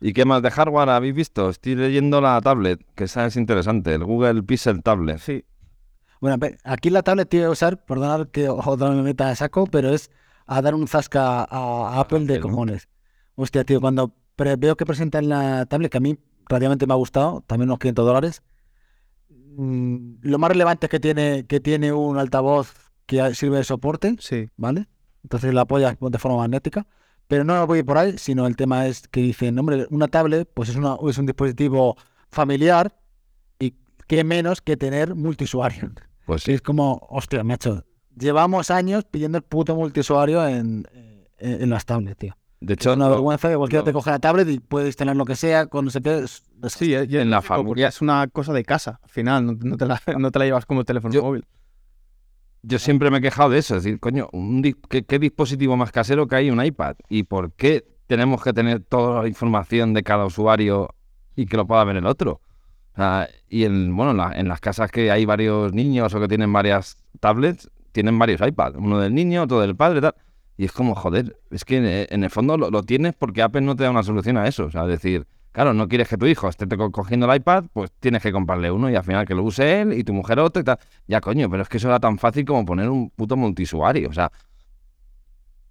¿Y qué más de hardware habéis visto? Estoy leyendo la tablet, que esa es interesante, el Google Pixel Tablet. Sí. Bueno, aquí la tablet voy a usar, perdonad que otra me meta a saco, pero es a dar un zasca a, Apple de cojones. Hostia, tío, cuando pre- veo que presentan la tablet, que a mí relativamente me ha gustado, también unos 500 dólares. Mm, Lo más relevante es que tiene, que tiene un altavoz que sirve de soporte, Sí. ¿vale? Entonces la apoyas de forma magnética. Pero no voy por ahí, sino el tema es que dicen, hombre, una tablet pues es, una, es un dispositivo familiar y qué menos que tener multiusuario. Pues es como, hostia, macho, llevamos años pidiendo el puto multiusuario en, en, en las tablets, tío. De Es hecho, una lo- vergüenza que cualquiera te coge la tablet y puedes tener lo que sea, qué. es- es- Sí, es- En la es familia- es una cosa de casa, al final, no, no te, la, no te la llevas como teléfono Yo- móvil. Yo siempre me he quejado de eso, es decir, coño, un di- ¿qué, qué dispositivo más casero que hay un iPad? ¿Y por qué tenemos que tener toda la información de cada usuario y que lo pueda ver el otro? Sea, y en, bueno, en, la- en las casas que hay varios niños o que tienen varias tablets, tienen varios iPads, uno del niño, otro del padre, tal. Y es como, joder, es que en el fondo lo, lo tienes porque Apple no te da una solución a eso. O sea, decir, claro, no quieres que tu hijo esté cogiendo el iPad, pues tienes que comprarle uno y al final que lo use él y tu mujer otro y tal. Ya, coño, pero es que eso era tan fácil como poner un puto multiusuario. O sea,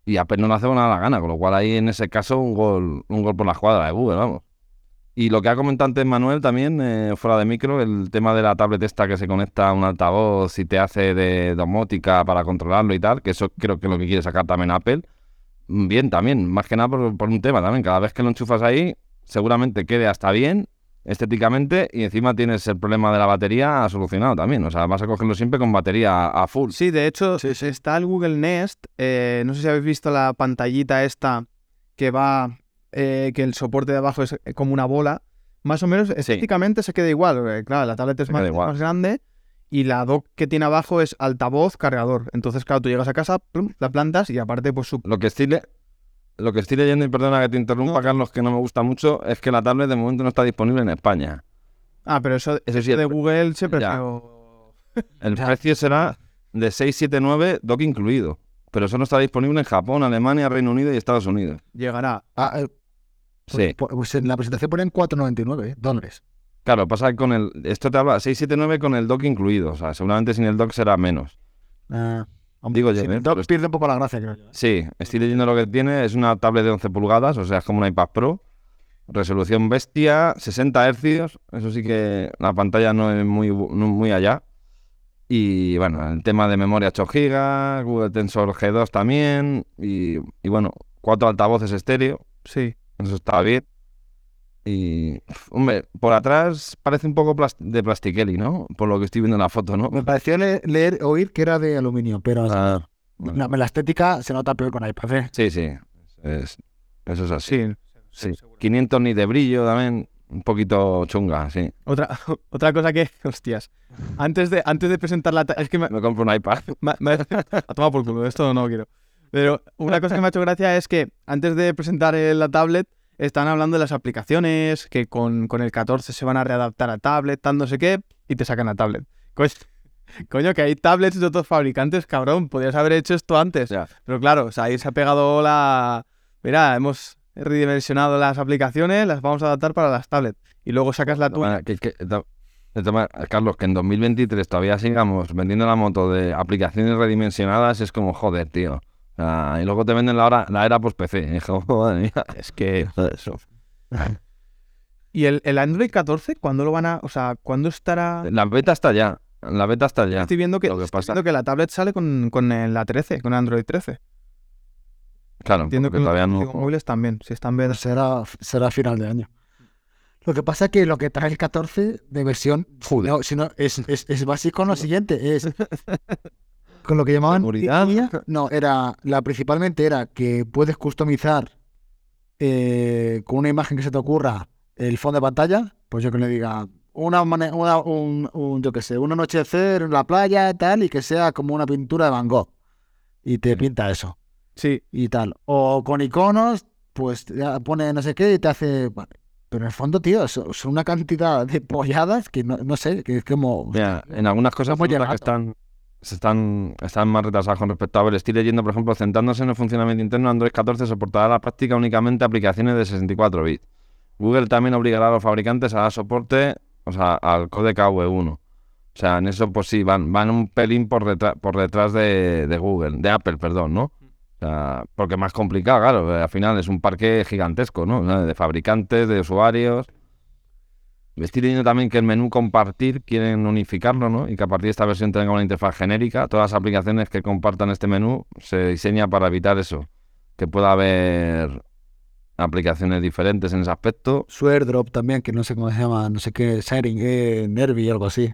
y Apple no le hace nada la gana, con lo cual ahí en ese caso un gol, un gol por la jugada de Google, vamos. Y lo que ha comentado antes Manuel también, eh, fuera de micro, el tema de la tablet esta que se conecta a un altavoz y te hace de domótica para controlarlo y tal, que eso creo que es lo que quiere sacar también Apple. Mm, Bien, también, más que nada por, por un tema también. Cada vez que lo enchufas ahí, seguramente quede hasta bien estéticamente y encima tienes el problema de la batería solucionado también. O sea, vas a cogerlo siempre con batería a full. Sí, de hecho, está el Google Nest. eh, no sé si habéis visto la pantallita esta que va, eh, que el soporte de abajo es eh, como una bola. Más o menos estéticamente se queda igual. porque, claro, la tablet es más, grande y la dock que tiene abajo es altavoz, cargador. Entonces, claro, tú llegas a casa, plum, la plantas y aparte, pues su... Lo que estoy, le- lo que estoy leyendo, y perdona que te interrumpa, No. Carlos, que no me gusta mucho, es que la tablet de momento no está disponible en España. Ah, pero eso, Eso sí, de el, Google siempre sido- el precio será de 679, dock incluido. Pero eso no está disponible en Japón, Alemania, Reino Unido y Estados Unidos. llegará. Ah, eh, Sí, pues, pues en la presentación ponen 4,99 eh, dólares. claro, pasa con el. Esto te habla 679 con el dock incluido. O sea, seguramente sin el dock será menos. Ah, hombre, Digo yo, sí, ¿eh? Pues- pierde un poco la gracia, creo yo. Sí, estoy leyendo lo que tiene. Es una tablet de 11 pulgadas, o sea, es como un iPad Pro. Resolución bestia, 60 Hz. Eso sí que la pantalla no es muy, no muy allá. Y bueno, el tema de memoria 8 GB, Google Tensor G2 también. Y, y bueno, cuatro altavoces estéreo. Sí. Eso está bien. Y, hombre, por atrás parece un poco plas- de plastiqueli, ¿no? Por lo que estoy viendo en la foto, ¿no? Me pareció le- leer, oír que era de aluminio, pero Ah, no, la estética se nota peor con iPad. ¿eh? sí, sí. Es- eso es así. Sí. Sí, seguro. 500 ni de brillo también, un poquito chunga, sí. Otra, otra cosa que, hostias, antes de, antes de presentar la... Es que me, Me compro un iPad. me- me- a tomar por culo, esto no quiero. Pero una cosa que me ha hecho gracia es que antes de presentar la tablet, están hablando de las aplicaciones, que con, con el 14 se van a readaptar a tablet, tal no sé qué, y te sacan la tablet. Co- Coño, que hay tablets de otros fabricantes, cabrón, podrías haber hecho esto antes. Ya. Pero claro, o sea, ahí se ha pegado la... Mira, hemos redimensionado las aplicaciones, las vamos a adaptar para las tablets. Y luego sacas la tuya. Bueno, que- que- Carlos, que en 2023 todavía sigamos vendiendo la moto de aplicaciones redimensionadas es como joder, tío. Y luego te venden la, hora, la era post-PC. Es como, madre mía. Es que... ¿Y el, el Android 14 cuándo lo van a...? O sea, ¿cuándo estará...? La beta está ya. La beta está ya. Estoy viendo que, Lo que estoy pasa- viendo que la tablet sale con, con la 13, con Android 13. Claro, Entiendo que porque los todavía no. dispositivos móviles también, si están bien. Será, será final de año. Lo que pasa es que lo que trae el 14 de versión, Joder. no, si no, es, es, es básico en lo siguiente, es con lo que llamaban Seguridad. No, era la principalmente era que puedes customizar eh, con una imagen que se te ocurra el fondo de pantalla, pues yo que le diga una, una un, un, yo que sé, un anochecer en la playa tal y que sea como una pintura de Van Gogh y te pinta eso Sí, y tal. O con iconos, pues ya pone no sé qué y te hace. vale. Pero en el fondo, tío, son, una cantidad de polladas que no, no sé, que es como. Mira, en algunas cosas nota que están, están, están más retrasadas con respecto a ver. Estoy leyendo, por ejemplo, centrándose en el funcionamiento interno, Android 14 soportará la práctica únicamente aplicaciones de 64 bits. Google también obligará a los fabricantes a dar soporte o sea, al códec AV1. O sea, en eso pues sí, van, van un pelín por, detrás por detrás de, Google, de Apple, perdón, ¿no? O sea, porque más complicado, claro, al final es un parque gigantesco, ¿no? De fabricantes, de usuarios. Estoy leyendo también que el menú compartir quieren unificarlo, ¿no? Y que a partir de esta versión tenga una interfaz genérica. Todas las aplicaciones que compartan este menú se diseña para evitar eso. Que pueda haber aplicaciones diferentes en ese aspecto. Su airdrop también, que no sé cómo se llama, no sé qué, sharing, eh, Nervi, algo así.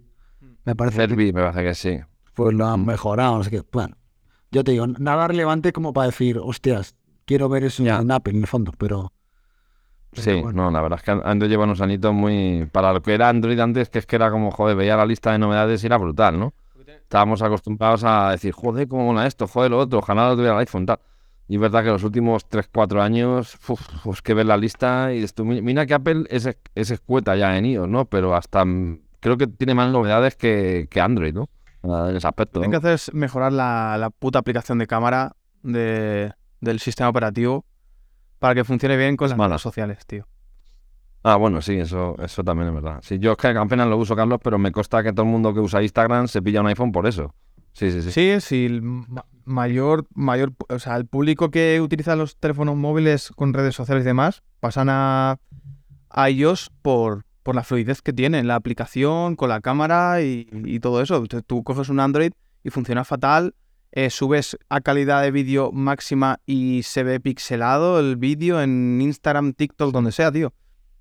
Me parece que Servi, me parece que sí. pues lo han Mm. mejorado, no sé qué. Bueno, yo te digo, nada relevante como para decir, hostias, quiero ver eso Ya. en Apple en el fondo, pero... Sí, bueno. no, la verdad es que Android lleva unos añitos muy... Para lo que era Android antes, que es que era como, joder, veía la lista de novedades y era brutal, ¿no? Estábamos acostumbrados a decir, joder, cómo mola esto, joder, lo otro, ojalá lo tuviera el iPhone, tal. Y es verdad que los últimos 3-4 años, uf, pues que ver la lista y esto, mi- mira que Apple es, es escueta ya en iOS, ¿no? Pero hasta mm, creo que tiene más novedades que, que Android, ¿no? En ese aspecto. Lo que que hacer es mejorar la, la puta aplicación de cámara de- del sistema operativo para que funcione bien con las mala. redes sociales, tío. Ah, bueno, sí, eso, eso también es verdad. Sí, yo es que apenas lo uso, Carlos, pero me consta que todo el mundo que usa Instagram se pilla un iPhone por eso. Sí, sí, sí. Sí, sí, el ma- mayor, mayor, o sea, el público que utiliza los teléfonos móviles con redes sociales y demás pasan a, a iOS por, por la fluidez que tiene en la aplicación, con la cámara y, y todo eso. Tú coges un Android y funciona fatal, eh, subes a calidad de vídeo máxima y se ve pixelado el vídeo en Instagram, TikTok, donde sea, tío.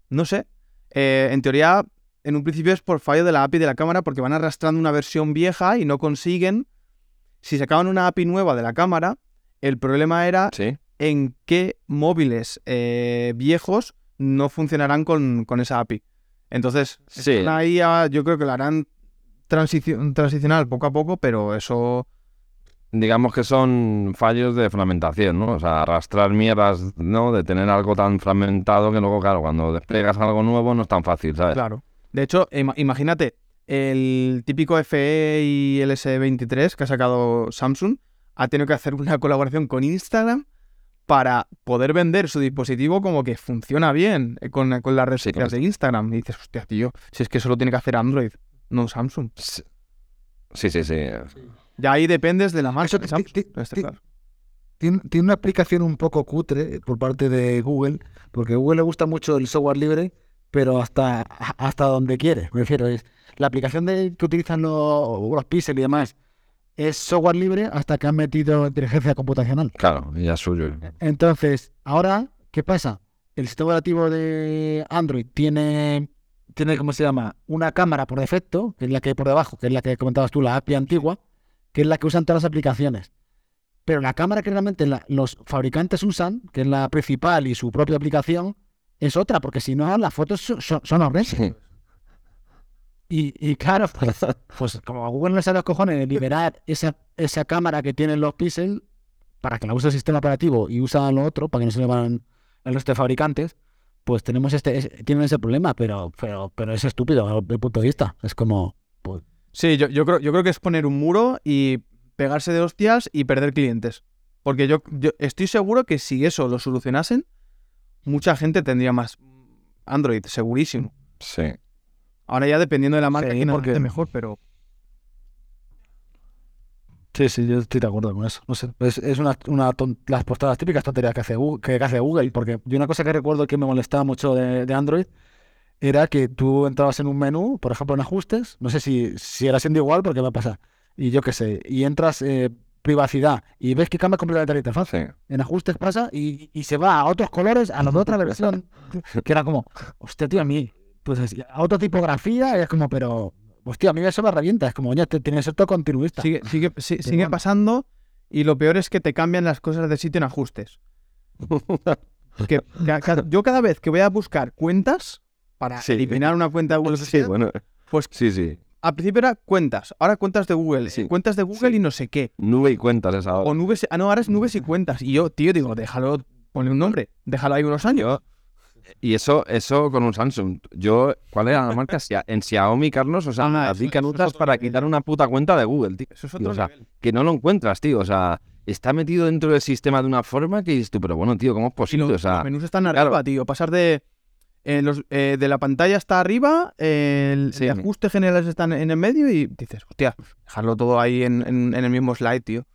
No sé. Eh, en teoría, en un principio es por fallo de la API de la cámara porque van arrastrando una versión vieja y no consiguen. Si sacaban una API nueva de la cámara, el problema era Sí. en qué móviles eh, viejos no funcionarán con, con esa API. Entonces, Sí. están ahí a- yo creo que la harán transici- transicional poco a poco, pero eso Digamos que son fallos de fragmentación, ¿no? O sea, arrastrar mierdas, ¿no? De tener algo tan fragmentado que luego, claro, cuando desplegas algo nuevo no es tan fácil, ¿sabes? Claro. De hecho, ima- imagínate, el típico FE y LS23 que ha sacado Samsung ha tenido que hacer una colaboración con Instagram para poder vender su dispositivo como que funciona bien eh, con, con las redes Sí, con sociales de Instagram. Y dices, hostia, tío, si es que eso lo tiene que hacer Android, no Samsung. Sí, sí, sí. sí. Ya ahí dependes de la marca Eso de ti- Samsung. ti- está ti- claro. Tiene, tiene una aplicación un poco cutre por parte de Google, porque a Google le gusta mucho el software libre, pero hasta, hasta donde quiere. Me refiero, es la aplicación de, que utilizan los, los Pixel y demás es software libre hasta que han metido inteligencia computacional. Claro, ya es suyo. Entonces, ahora, ¿qué pasa? El sistema operativo de Android tiene, tiene, ¿cómo se llama? Una cámara por defecto, que es la que hay por debajo, que es la que comentabas tú, la API antigua, que es la que usan todas las aplicaciones. Pero la cámara que realmente la- los fabricantes usan, que es la principal y su propia aplicación, es otra, porque si no, las fotos son, son, son horrendas. Sí. Y, y claro, pues, pues como a Google no le los cojones de liberar esa, esa cámara que tienen los Pixel para que la use el sistema operativo y usa lo otro para que no se le van el resto de fabricantes, pues tenemos este, tienen ese problema, pero, pero, pero es estúpido desde el punto de vista. Es como, Sí, yo, yo, creo, yo creo que es poner un muro y pegarse de hostias y perder clientes. Porque yo, yo estoy seguro que si eso lo solucionasen, mucha gente tendría más Android, segurísimo. Sí. Ahora ya dependiendo de la marca, Sí, porque- mejor, pero Sí, sí, yo estoy de acuerdo con eso. No sé, es, es una, una ton- las postadas típicas tonterías que hace, Google, que, que hace Google, porque yo una cosa que recuerdo que me molestaba mucho de, de Android era que tú entrabas en un menú, por ejemplo en ajustes, no sé si, si era siendo igual, porque me pasa, y yo qué sé, y entras eh, privacidad y ves que cambia completamente la interfaz. Sí. En ajustes pasa y, y se va a otros colores, a la de otra versión, que era como, hostia, tío, a mí, pues es- a otra tipografía, y es como, pero, hostia, a mí eso me revienta, es como, ya te tienes que ser todo continuista. sigue, sigue, si- sigue bueno. pasando y lo peor es que te cambian las cosas de sitio en ajustes. Que, yo cada vez que voy a buscar cuentas para Sí. eliminar una cuenta de Google, Sí, bueno. pues Sí, sí. al principio era cuentas, ahora cuentas de Google, Sí. cuentas de Google Sí. y no sé qué. Nube y cuentas esa O ahora. nubes, ah, no, ahora es nubes y cuentas. Y yo, tío, digo, déjalo, ponle un nombre, déjalo ahí unos años. Y eso, eso con un Samsung. Yo, ¿cuál era la marca? En Xiaomi, Carlos, o sea, Ah, es anuncias otro para nivel. quitar una puta cuenta de Google, tío. Eso es Tío, otro o sea, nivel. que no lo encuentras, tío. O sea, está metido dentro del sistema de una forma que dices tú, pero bueno, tío, ¿cómo es posible? lo- o sea, los menús están claro. arriba, tío. Pasar de. Eh, los, eh, de la pantalla está arriba, eh, el, Sí. de ajustes generales están en el medio y dices, hostia, dejarlo todo ahí en, en- en el mismo slide, tío.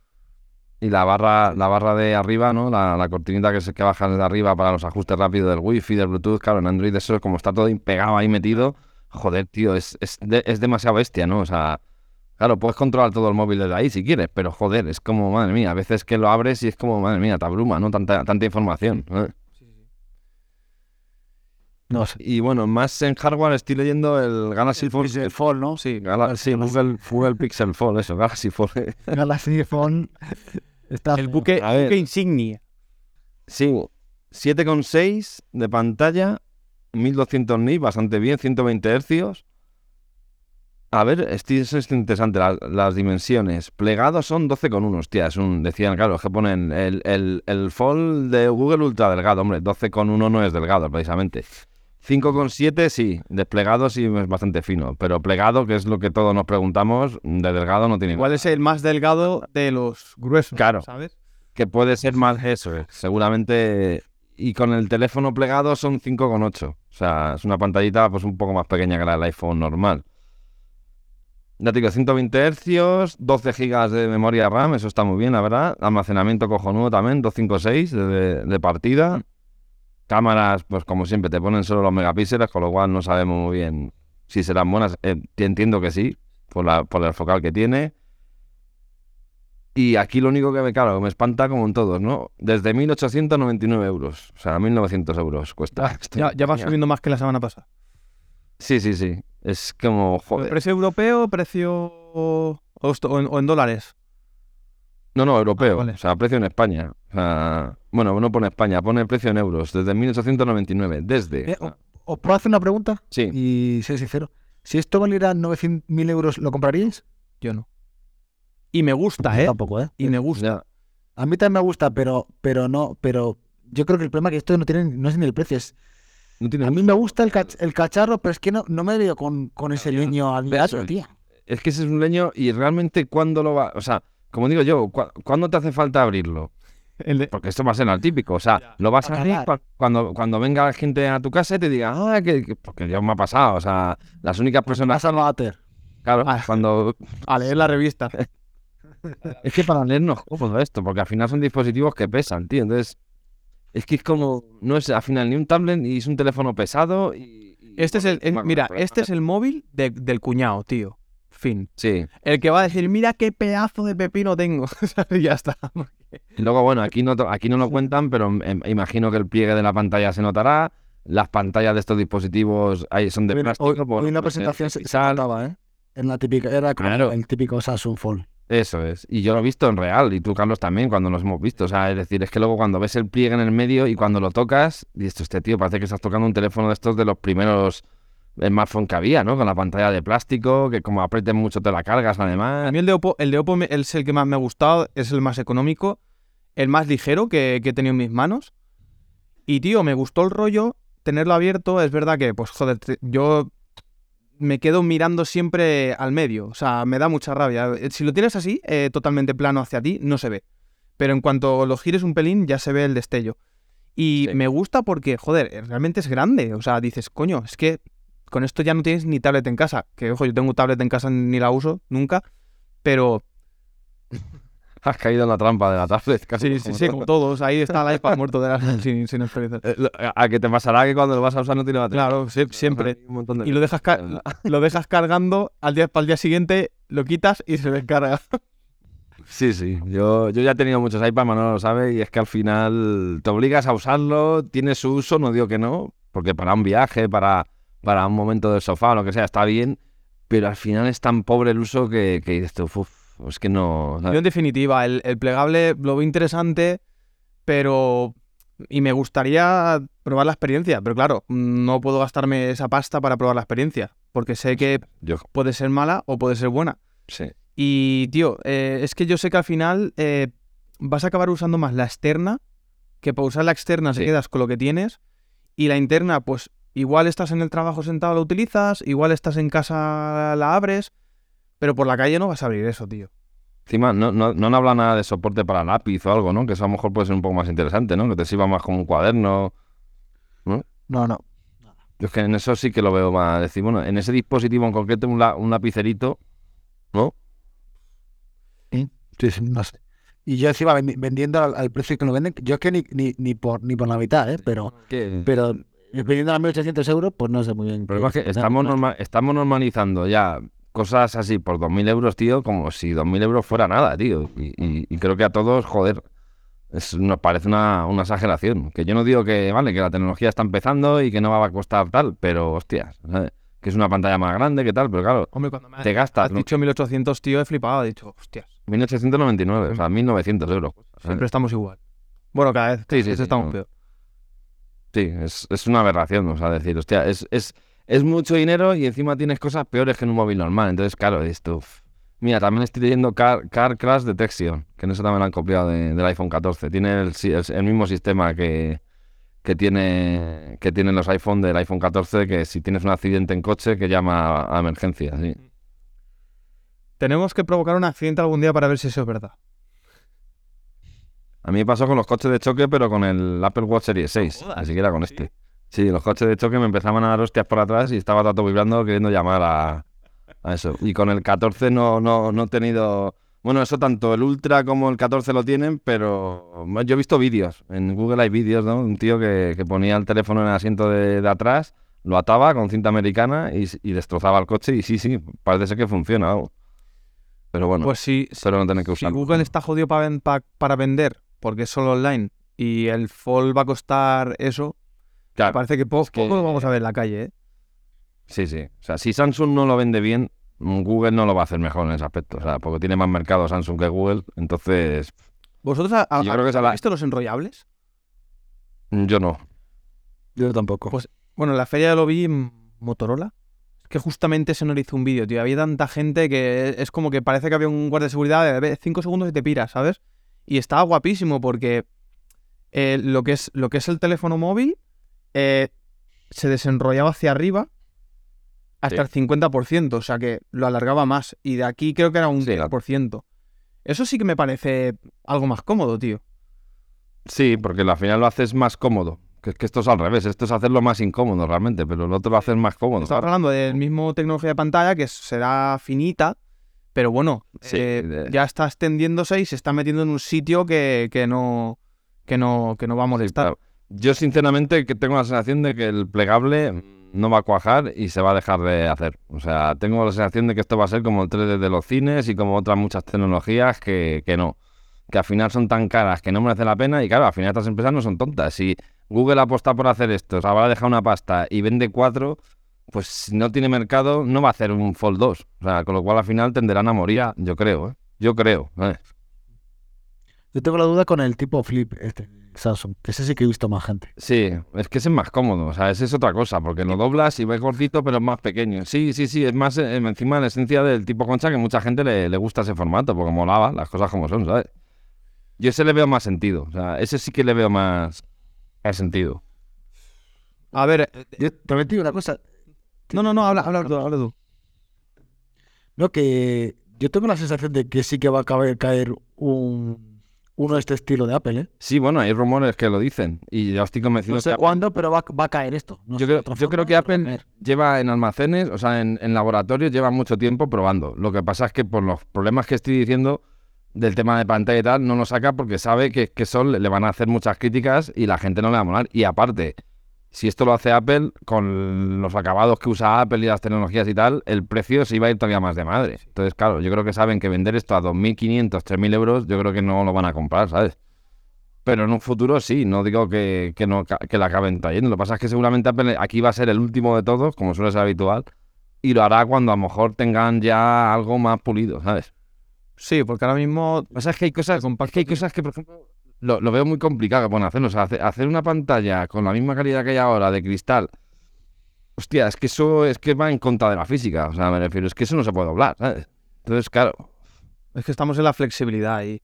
y la barra, la barra de arriba, ¿no? La, la cortinita que se que baja de arriba para los ajustes rápidos del Wi-Fi, del Bluetooth, claro, en Android eso es como está todo pegado ahí metido, joder, tío, es, es, de- es demasiado bestia, ¿no? O sea, claro, puedes controlar todo el móvil desde ahí si quieres, pero joder, es como, madre mía, a veces que lo abres y es como, madre mía, te abruma, ¿no? Tanta, tanta información. No sé. Y bueno, más en hardware estoy leyendo el Galaxy Fold. Pixel Fold, ¿no? Sí, Gala- sí, Google, Google Pixel Fold, eso, Galaxy Fold. Galaxy está El buque, insignia. Sí, 7,6 de pantalla, 1200 nits, bastante bien, 120 hercios. A ver, este eso es interesante, la- las dimensiones. Plegados son 12,1, hostia, es un, decían, claro, es que ponen el, el, el Fold de Google ultra delgado, hombre, 12,1 no es delgado, precisamente. 5,7 sí, desplegado sí es bastante fino, pero plegado, que es lo que todos nos preguntamos, de delgado no tiene Igual es el más delgado de los gruesos. Claro. ¿Sabes? que puede ser más eso, eh, seguramente. Y con el teléfono plegado son 5,8. O sea, es una pantallita pues un poco más pequeña que la del iPhone normal. Ya te digo, 120 Hz, 12 GB de memoria RAM, eso está muy bien, la verdad. Almacenamiento cojonudo también, 256 de, de partida. Cámaras, pues como siempre, te ponen solo los megapíxeles, con lo cual no sabemos muy bien si serán buenas. Eh, entiendo que sí, por, la, por el focal que tiene. Y aquí lo único que me, claro, me espanta como en todos, ¿no? Desde 1.899 euros, o sea, 1.900 euros cuesta. esto. Ya, ya va subiendo más que la semana pasada. Sí, sí, sí. Es como, joder. ¿Precio europeo, precio o, o en, o en dólares? No, no, europeo. Ah, vale. O sea, precio en España. Sea, bueno, no pone España, pone precio en euros. Desde 1899. Desde. Eh, o- ¿Os puedo hacer una pregunta? Sí. Y ser sincero. Si esto valiera 900.000 euros, ¿lo compraríais? Yo no. Y me gusta, ¿eh? Tampoco, ¿eh? Y me gusta. Ya. A mí también me gusta, pero, pero no, pero yo creo que el problema es que esto no tiene, no es ni el precio. Es, No tiene a mí me gusta el, cach- el cacharro, pero es que no, no me veo con, con ese leño al lado, es. tío. Es que ese es un leño y realmente cuándo lo va. O sea, como digo yo, ¿cu- ¿cuándo te hace falta abrirlo? El de- Porque esto va a ser el típico. O sea, lo vas a cua- cuando, cuando venga la gente a tu casa y te diga, ah, que, que- porque ya me ha pasado. O sea, las únicas personas. Pasa al váter. Claro, Ah. cuando. a leer la revista. Es que para leernos cómodo esto, porque al final son dispositivos que pesan, tío. Entonces, es que es como. No es al final ni un tablet ni es un teléfono pesado. Y, y- Este es el, mira, este es el móvil de- del cuñado, tío. Fin. Sí. El que va a decir, mira qué pedazo de pepino tengo. y ya está. Y luego, bueno, aquí no, aquí no lo cuentan, pero em, imagino que el pliegue de la pantalla se notará. Las pantallas de estos dispositivos ahí son de plástico. hoy- por- hoy en la por ser presentación se, notaba, ¿eh? En la típica, era como Claro. el típico Samsung Fold. Eso es. Y yo lo he visto en real, y tú, Carlos, también, cuando nos hemos visto. O sea, es decir, es que luego cuando ves el pliegue en el medio y cuando lo tocas, dices, este tío, parece que estás tocando un teléfono de estos de los primeros smartphones que había, ¿no? Con la pantalla de plástico, que como aprietes mucho te la cargas, además. A mí el de Oppo, el de Oppo es el que más me ha gustado, es el más económico, el más ligero que, que he tenido en mis manos. Y tío, me gustó el rollo, tenerlo abierto. Es verdad que, pues joder, yo me quedo mirando siempre al medio. O sea, me da mucha rabia. Eh, Si lo tienes así, eh, totalmente plano hacia ti, no se ve. Pero en cuanto lo gires un pelín, ya se ve el destello. Y Sí. me gusta porque, joder, eh, realmente es grande. O sea, dices, coño, es que con esto ya no tienes ni tablet en casa. Que, ojo, yo tengo tablet en casa, ni la uso nunca. Pero Has caído en la trampa de la tablet. casi sí, sí, como sí, como todos. Ahí está el iPad muerto de la, sin, sin actualizar. Eh, lo- A que te pasará que cuando lo vas a usar no tiene batería. Claro, sí, siempre. Un de- Y lo dejas, lo dejas cargando, al día, para el día siguiente lo quitas y se descarga. Sí, sí. Yo, yo ya he tenido muchos iPads, Manolo lo sabe, y es que al final te obligas a usarlo, tiene su uso, no digo que no, porque para un viaje, para, para un momento del sofá o lo que sea, está bien, pero al final es tan pobre el uso que, que dices tú, "Uf, es que no... Yo, en definitiva, el, el plegable lo veo interesante, pero. Y me gustaría probar la experiencia, pero claro, no puedo gastarme esa pasta para probar la experiencia, porque sé que Yo, puede ser mala o puede ser buena. sí. Y, tío, eh, es que yo sé que al final eh, vas a acabar usando más la externa, que para usar la externa se Sí. quedas con lo que tienes, y la interna, pues igual estás en el trabajo sentado, la utilizas, igual estás en casa, la abres, pero por la calle no vas a abrir eso, tío. Encima, no, no, no habla nada de soporte para lápiz o algo, ¿no? Que eso a lo mejor puede ser un poco más interesante, ¿no? Que te sirva más como un cuaderno. No, no. Yo es que en eso sí que lo veo más. Decir, bueno, en ese dispositivo en concreto, un, la- un lapicerito, ¿no? Sí, sí, no sé. Y yo encima vendi- vendiendo al, al precio que lo venden, yo es que ni, ni, ni por ni por la mitad, ¿eh? Pero, pero vendiendo a 1.800 euros, pues no sé muy bien. El problema es que estamos, norma- estamos normalizando ya cosas así por 2.000 euros, tío, como si 2.000 euros fuera nada, tío. Y, y- y creo que a todos, joder, es- nos parece una, una exageración. Que yo no digo que, vale, que la tecnología está empezando y que no va a costar tal, pero hostias, ¿sabes? que es una pantalla más grande, que tal, pero claro, Hombre, cuando me has, te gastas has ¿no? dicho 1800, tío, he flipado. He dicho, hostias, 1.899, o sea, 1.900 euros. ¿sabes? siempre estamos igual. Bueno, cada vez, cada sí, vez sí, estamos no. peor. Sí, es, es una aberración, o sea, decir, hostia, es, es, es mucho dinero y encima tienes cosas peores que en un móvil normal. Entonces, claro, esto. Mira, también estoy leyendo Car, Car Crash Detection, que en eso también lo han copiado de- del iPhone 14. Tiene el, el- mismo sistema que, que, tiene, que tienen los iPhone del iPhone 14, que si tienes un accidente en coche, que llama a, a emergencia. Sí. Tenemos que provocar un accidente algún día para ver si eso es verdad. A mí me pasó con los coches de choque, pero con el Apple Watch Series 6, jodas, ni siquiera con ¿sí? este. Sí, los coches de choque me empezaban a dar hostias por atrás y estaba todo vibrando queriendo llamar a, a eso. Y con el 14 no, no, no he tenido... Bueno, eso tanto el Ultra como el 14 lo tienen, pero yo he visto vídeos. En Google hay vídeos, ¿no? Un tío que, que ponía el teléfono en el asiento de, de atrás, lo ataba con cinta americana y, y destrozaba el coche y sí, sí, parece ser que funciona algo. Pero bueno, Pues si, espero no tener que si usarlo. Google está jodido para, para vender, porque es solo online, y el Fold va a costar eso, Claro. me parece que po- es que- poco lo vamos a ver en la calle, ¿eh? Sí, sí. O sea, si Samsung no lo vende bien, mm, Google no lo va a hacer mejor en ese aspecto. O sea, porque tiene más mercado Samsung que Google. Entonces, ¿Vosotros Yo creo que la- visto los enrollables? mm, yo no. Yo tampoco. Pues- Bueno, en la feria lo vi en Motorola. Es que justamente se nos hizo un vídeo, tío. Había tanta gente que es como que parece que había un guardia de seguridad de 5 segundos y te piras, ¿sabes? Y estaba guapísimo porque eh, lo, que es, lo que es el teléfono móvil eh, se desenrollaba hacia arriba hasta Sí. el 50%, o sea que lo alargaba más. Y de aquí creo que era un Sí, la- 10%. Eso sí que me parece algo más cómodo, tío. Sí, porque al final lo haces más cómodo. Que es que esto es al revés. Esto es hacerlo más incómodo realmente, pero el otro lo haces más cómodo. Estamos hablando del mismo tecnología de pantalla que será finita, pero bueno, Sí, eh, de- ya está extendiéndose y se está metiendo en un sitio que, que no que no que no va a molestar. Yo sinceramente que tengo la sensación de que el plegable no va a cuajar y se va a dejar de hacer. O sea, tengo la sensación de que esto va a ser como el 3D de los cines y como otras muchas tecnologías que, que no. Que al final son tan caras que no merece la pena y claro, al final estas empresas no son tontas. Si Google apuesta por hacer esto, o sea, va a dejar una pasta y vende cuatro, pues si no tiene mercado no va a hacer un Fold 2. O sea, con lo cual al final tenderán a morir, yo creo, ¿eh? Yo creo. ¿eh? Yo tengo la duda con el tipo flip, este Samsung, que ese sí que he visto más gente. Sí, es que ese es más cómodo, o sea, ese es otra cosa, porque lo doblas y ves gordito, pero es más pequeño. Sí, sí, sí, es más eh, encima la esencia del tipo concha que mucha gente le, le gusta ese formato, porque molaba las cosas como son, ¿sabes? Yo ese le veo más sentido, o sea, ese sí que le veo más, más sentido. A ver, Yo te digo una cosa, no, no, no, habla, habla tú, habla tú. no que yo tengo la sensación de que sí que va a caber, caer un uno de este estilo de Apple, ¿eh? Sí, bueno, hay rumores que lo dicen, y ya estoy convencido No sé que cuándo, pero va, va a caer esto. No Yo sé creo, que Apple lleva en almacenes, o sea, en, en laboratorios, lleva mucho tiempo probando. Lo que pasa es que por los problemas que estoy diciendo del tema de pantalla y tal, no lo saca porque sabe que, que son, le van a hacer muchas críticas y la gente no le va a molar. Y aparte, si esto lo hace Apple, con los acabados que usa Apple y las tecnologías y tal, el precio se iba a ir todavía más de madre. Entonces, claro, yo creo que saben que vender esto a 2.500, 3.000 euros, yo creo que no lo van a comprar, ¿sabes? Pero en un futuro sí, no digo que, que no, que la acaben trayendo. Lo que pasa es que seguramente Apple aquí va a ser el último de todos, como suele ser habitual, y lo hará cuando a lo mejor tengan ya algo más pulido, ¿sabes? Sí, porque ahora mismo Lo que pasa es que hay cosas, es que, hay cosas que, por ejemplo, lo, lo veo muy complicado que pueden hacerlo. O sea, hace- hacer una pantalla con la misma calidad que hay ahora de cristal, hostia, es que eso es que va en contra de la física. O sea, me refiero, es que eso no se puede doblar, ¿sabes? Entonces, claro, es que estamos en la flexibilidad y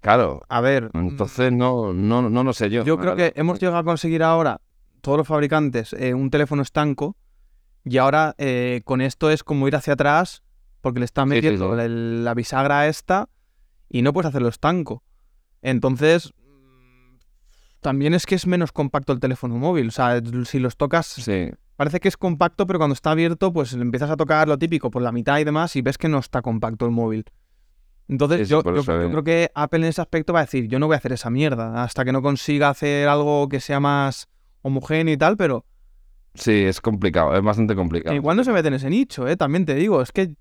claro. a ver, Entonces no, no, no lo sé yo. Yo creo que hemos llegado a conseguir ahora, todos los fabricantes, eh, un teléfono estanco y ahora eh, con esto es como ir hacia atrás porque le están Sí, sí, metiendo sí. el- la bisagra esta y no puedes hacerlo estanco. Entonces, también es que es menos compacto el teléfono móvil. O sea, si los tocas, Sí, parece que es compacto, pero cuando está abierto, pues empiezas a tocar lo típico por la mitad y demás y ves que no está compacto el móvil. Entonces, yo, yo- eh. creo que Apple en ese aspecto va a decir, yo no voy a hacer esa mierda hasta que no consiga hacer algo que sea más homogéneo y tal, pero Sí, es complicado, es bastante complicado. igual no se mete en ese nicho, ¿eh? También te digo, es que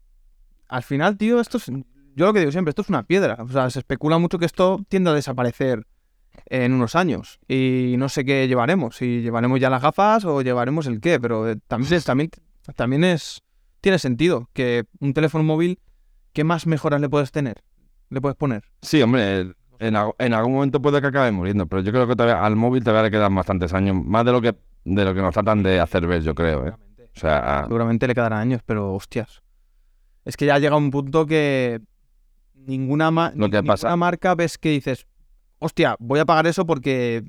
al final, tío, esto es... Yo lo que digo siempre, esto es una piedra. O sea, se especula mucho que esto tiende a desaparecer en unos años. Y no sé qué llevaremos. Si llevaremos ya las gafas o llevaremos el qué. Pero eh, también, es- también, también es... Tiene sentido que un teléfono móvil, ¿qué más mejoras le puedes tener? Le puedes poner. Sí, hombre, en, al- en algún momento puede que acabe muriendo, pero yo creo que todavía al móvil todavía le quedan bastantes años, más de lo que de lo que nos tratan de hacer ver, yo creo, ¿eh? O sea, Seguramente le quedarán años, pero hostias. Es que ya llega un punto que ninguna, ma- Lo que ninguna pasa- marca ves que dices, hostia, voy a pagar eso porque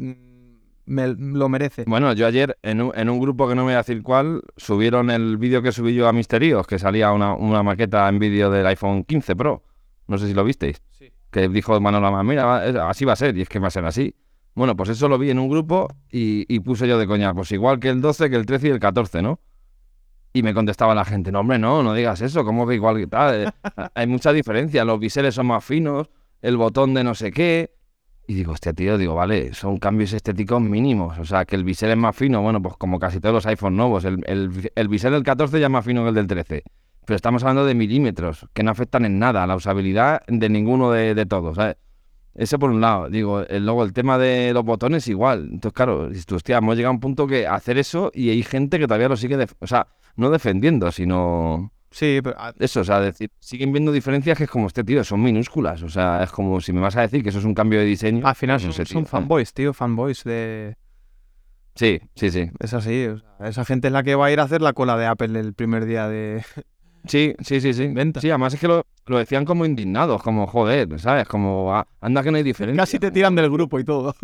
me lo merece. bueno, yo ayer en un, en un grupo que no me voy a decir cuál, subieron el vídeo que subí yo a Misterios, que salía una, una maqueta en vídeo del iPhone 15 Pro. No sé si lo visteis. Que dijo Manolo mira, así va a ser, y es que va a ser así. Bueno, pues eso lo vi en un grupo y, y puse yo de coña, pues igual que el 12, que el 13 y el 14, ¿no? Y me contestaba la gente, no, hombre, no, no digas eso, ¿cómo que igual que tal? Eh, Hay mucha diferencia, los biseles son más finos, el botón de no sé qué. Y digo, hostia, tío, digo, vale, son cambios estéticos mínimos. O sea, que el bisel es más fino, bueno, pues como casi todos los iPhone nuevos. El, el, el bisel del 14 ya es más fino que el del 13. Pero estamos hablando de milímetros, que no afectan en nada a la usabilidad de ninguno de, de todos, ¿sabes? Ese por un lado. Digo, el- luego el tema de los botones igual. Entonces, claro, hostia, hemos llegado a un punto que hacer eso y hay gente que todavía lo sigue, def- o sea, no defendiendo, sino Sí, pero eso, o sea, decir, siguen viendo diferencias que es como este tío, son minúsculas. O sea, es como si me vas a decir que eso es un cambio de diseño. al final no son, sé, son tío. fanboys, tío, fanboys de... Sí, sí, sí. Es así, o sea, esa gente es la que va a ir a hacer la cola de Apple el primer día de... Sí, sí, sí, sí. Venta. Sí, además es que lo, lo decían como indignados, como joder, ¿sabes? Como ah, anda que no hay diferencia. Casi te tiran del grupo y todo.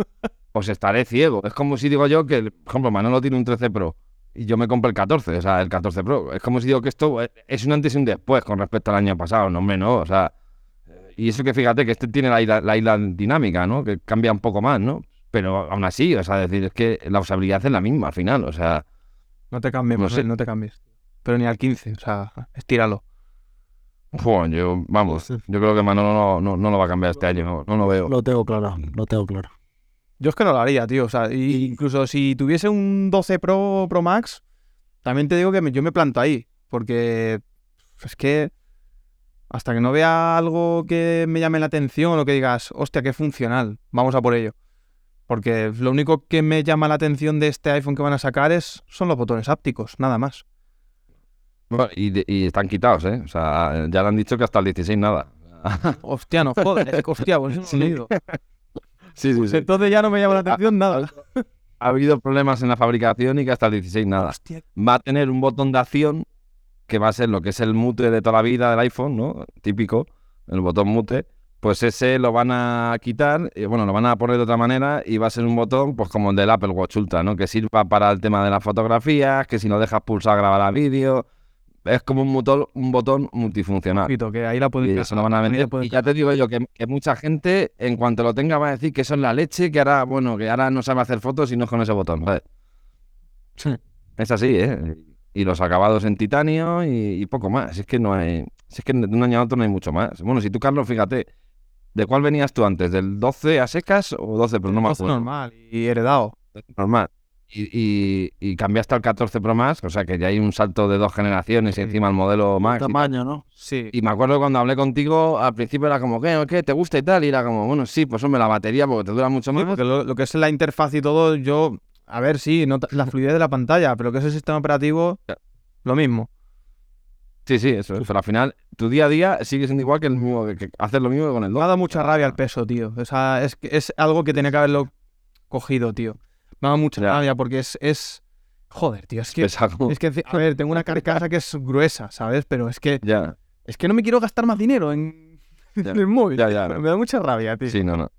Pues estaré ciego. Es como si digo yo que, por ejemplo, Manolo tiene un 13 Pro y yo me compro el 14, o sea, el 14 Pro. Es como si digo que esto eh, es un antes y un después con respecto al año pasado. No, hombre, no, o sea. eh, Y eso que fíjate que este tiene la isla, la isla dinámica, ¿no? Que cambia un poco más, ¿no? Pero aún así, o sea, decir, es que la usabilidad es la misma al final, o sea. No te cambies, No sé. no te cambies. Pero ni al 15, o sea, estíralo. Bueno, yo, vamos, yo creo que Manolo no, no, no lo va a cambiar este año, no, no lo veo. Lo tengo claro, lo tengo claro. Yo es que no lo haría, tío. O sea, y- incluso si tuviese un 12 Pro Pro Max, también te digo que me- yo me planto ahí. Porque es que hasta que no vea algo que me llame la atención o que digas, hostia, qué funcional, vamos a por ello. Porque lo único que me llama la atención de este iPhone que van a sacar es, son los botones ápticos, nada más. Bueno, y, de- y están quitados, ¿eh? O sea, ya le han dicho que hasta el 16 nada. Hostia, no joder, hostia, pues eso Sí. sí, Entonces ya no me llama la atención nada. Ha habido problemas en la fabricación y que hasta el 16 nada. Hostia, Va a tener un botón de acción que va a ser lo que es el mute de toda la vida del iPhone, ¿no? Típico, el botón mute. Pues ese lo van a quitar, y bueno, lo van a poner de otra manera y va a ser un botón, pues como el del Apple Watch Ultra, ¿no? Que sirva para el tema de las fotografías, que si lo dejas pulsar grabará vídeo. Es como un, motor, un botón multifuncional. Pito, que ahí la Y puedes eso lo van a vender. Y ya te digo yo que, que mucha gente, en cuanto lo tenga, va a decir que eso es la leche, que ahora, bueno, que ahora no sabe hacer fotos y no es con ese botón. ¿sabes? Sí. Es así, ¿eh? Y los acabados en titanio y, y poco más. Es que no hay. si Es que de un año a otro no hay mucho más. Bueno, si tú, Carlos, fíjate, ¿de cuál venías tú antes? ¿Del 12 a secas o 12 Pro? No me 12 acuerdo. normal y heredado. Normal. Y, y, y cambiaste al 14 Pro Max, o sea que ya hay un salto de dos generaciones y Sí. encima el modelo Max. Tamaño, ¿no? Sí. y me acuerdo cuando hablé contigo, al principio era como, ¿qué? ¿Qué? ¿Te gusta y tal? Y era como, bueno, sí, pues hombre, la batería porque te dura mucho Sí, más. porque lo, lo que es la interfaz y todo, yo, a ver, sí, no, la fluidez de la pantalla, pero lo que es el sistema operativo, lo mismo. Sí, sí, eso. Pero al final, tu día a día sigue siendo igual que el mismo, que, que haces lo mismo que con el Me ha 2. dado mucha rabia el peso, tío. O sea, es, que es algo que tenía que haberlo cogido, tío. Me dado mucha Ya. rabia porque es, es... Joder, tío, es que... Pesado. Es que, a ver, tengo una carcasa que es gruesa, ¿sabes? Pero es que, Ya, es que no me quiero gastar más dinero en, Ya. en el móvil. Ya, ya. Me da mucha rabia, tío. sí, no, no.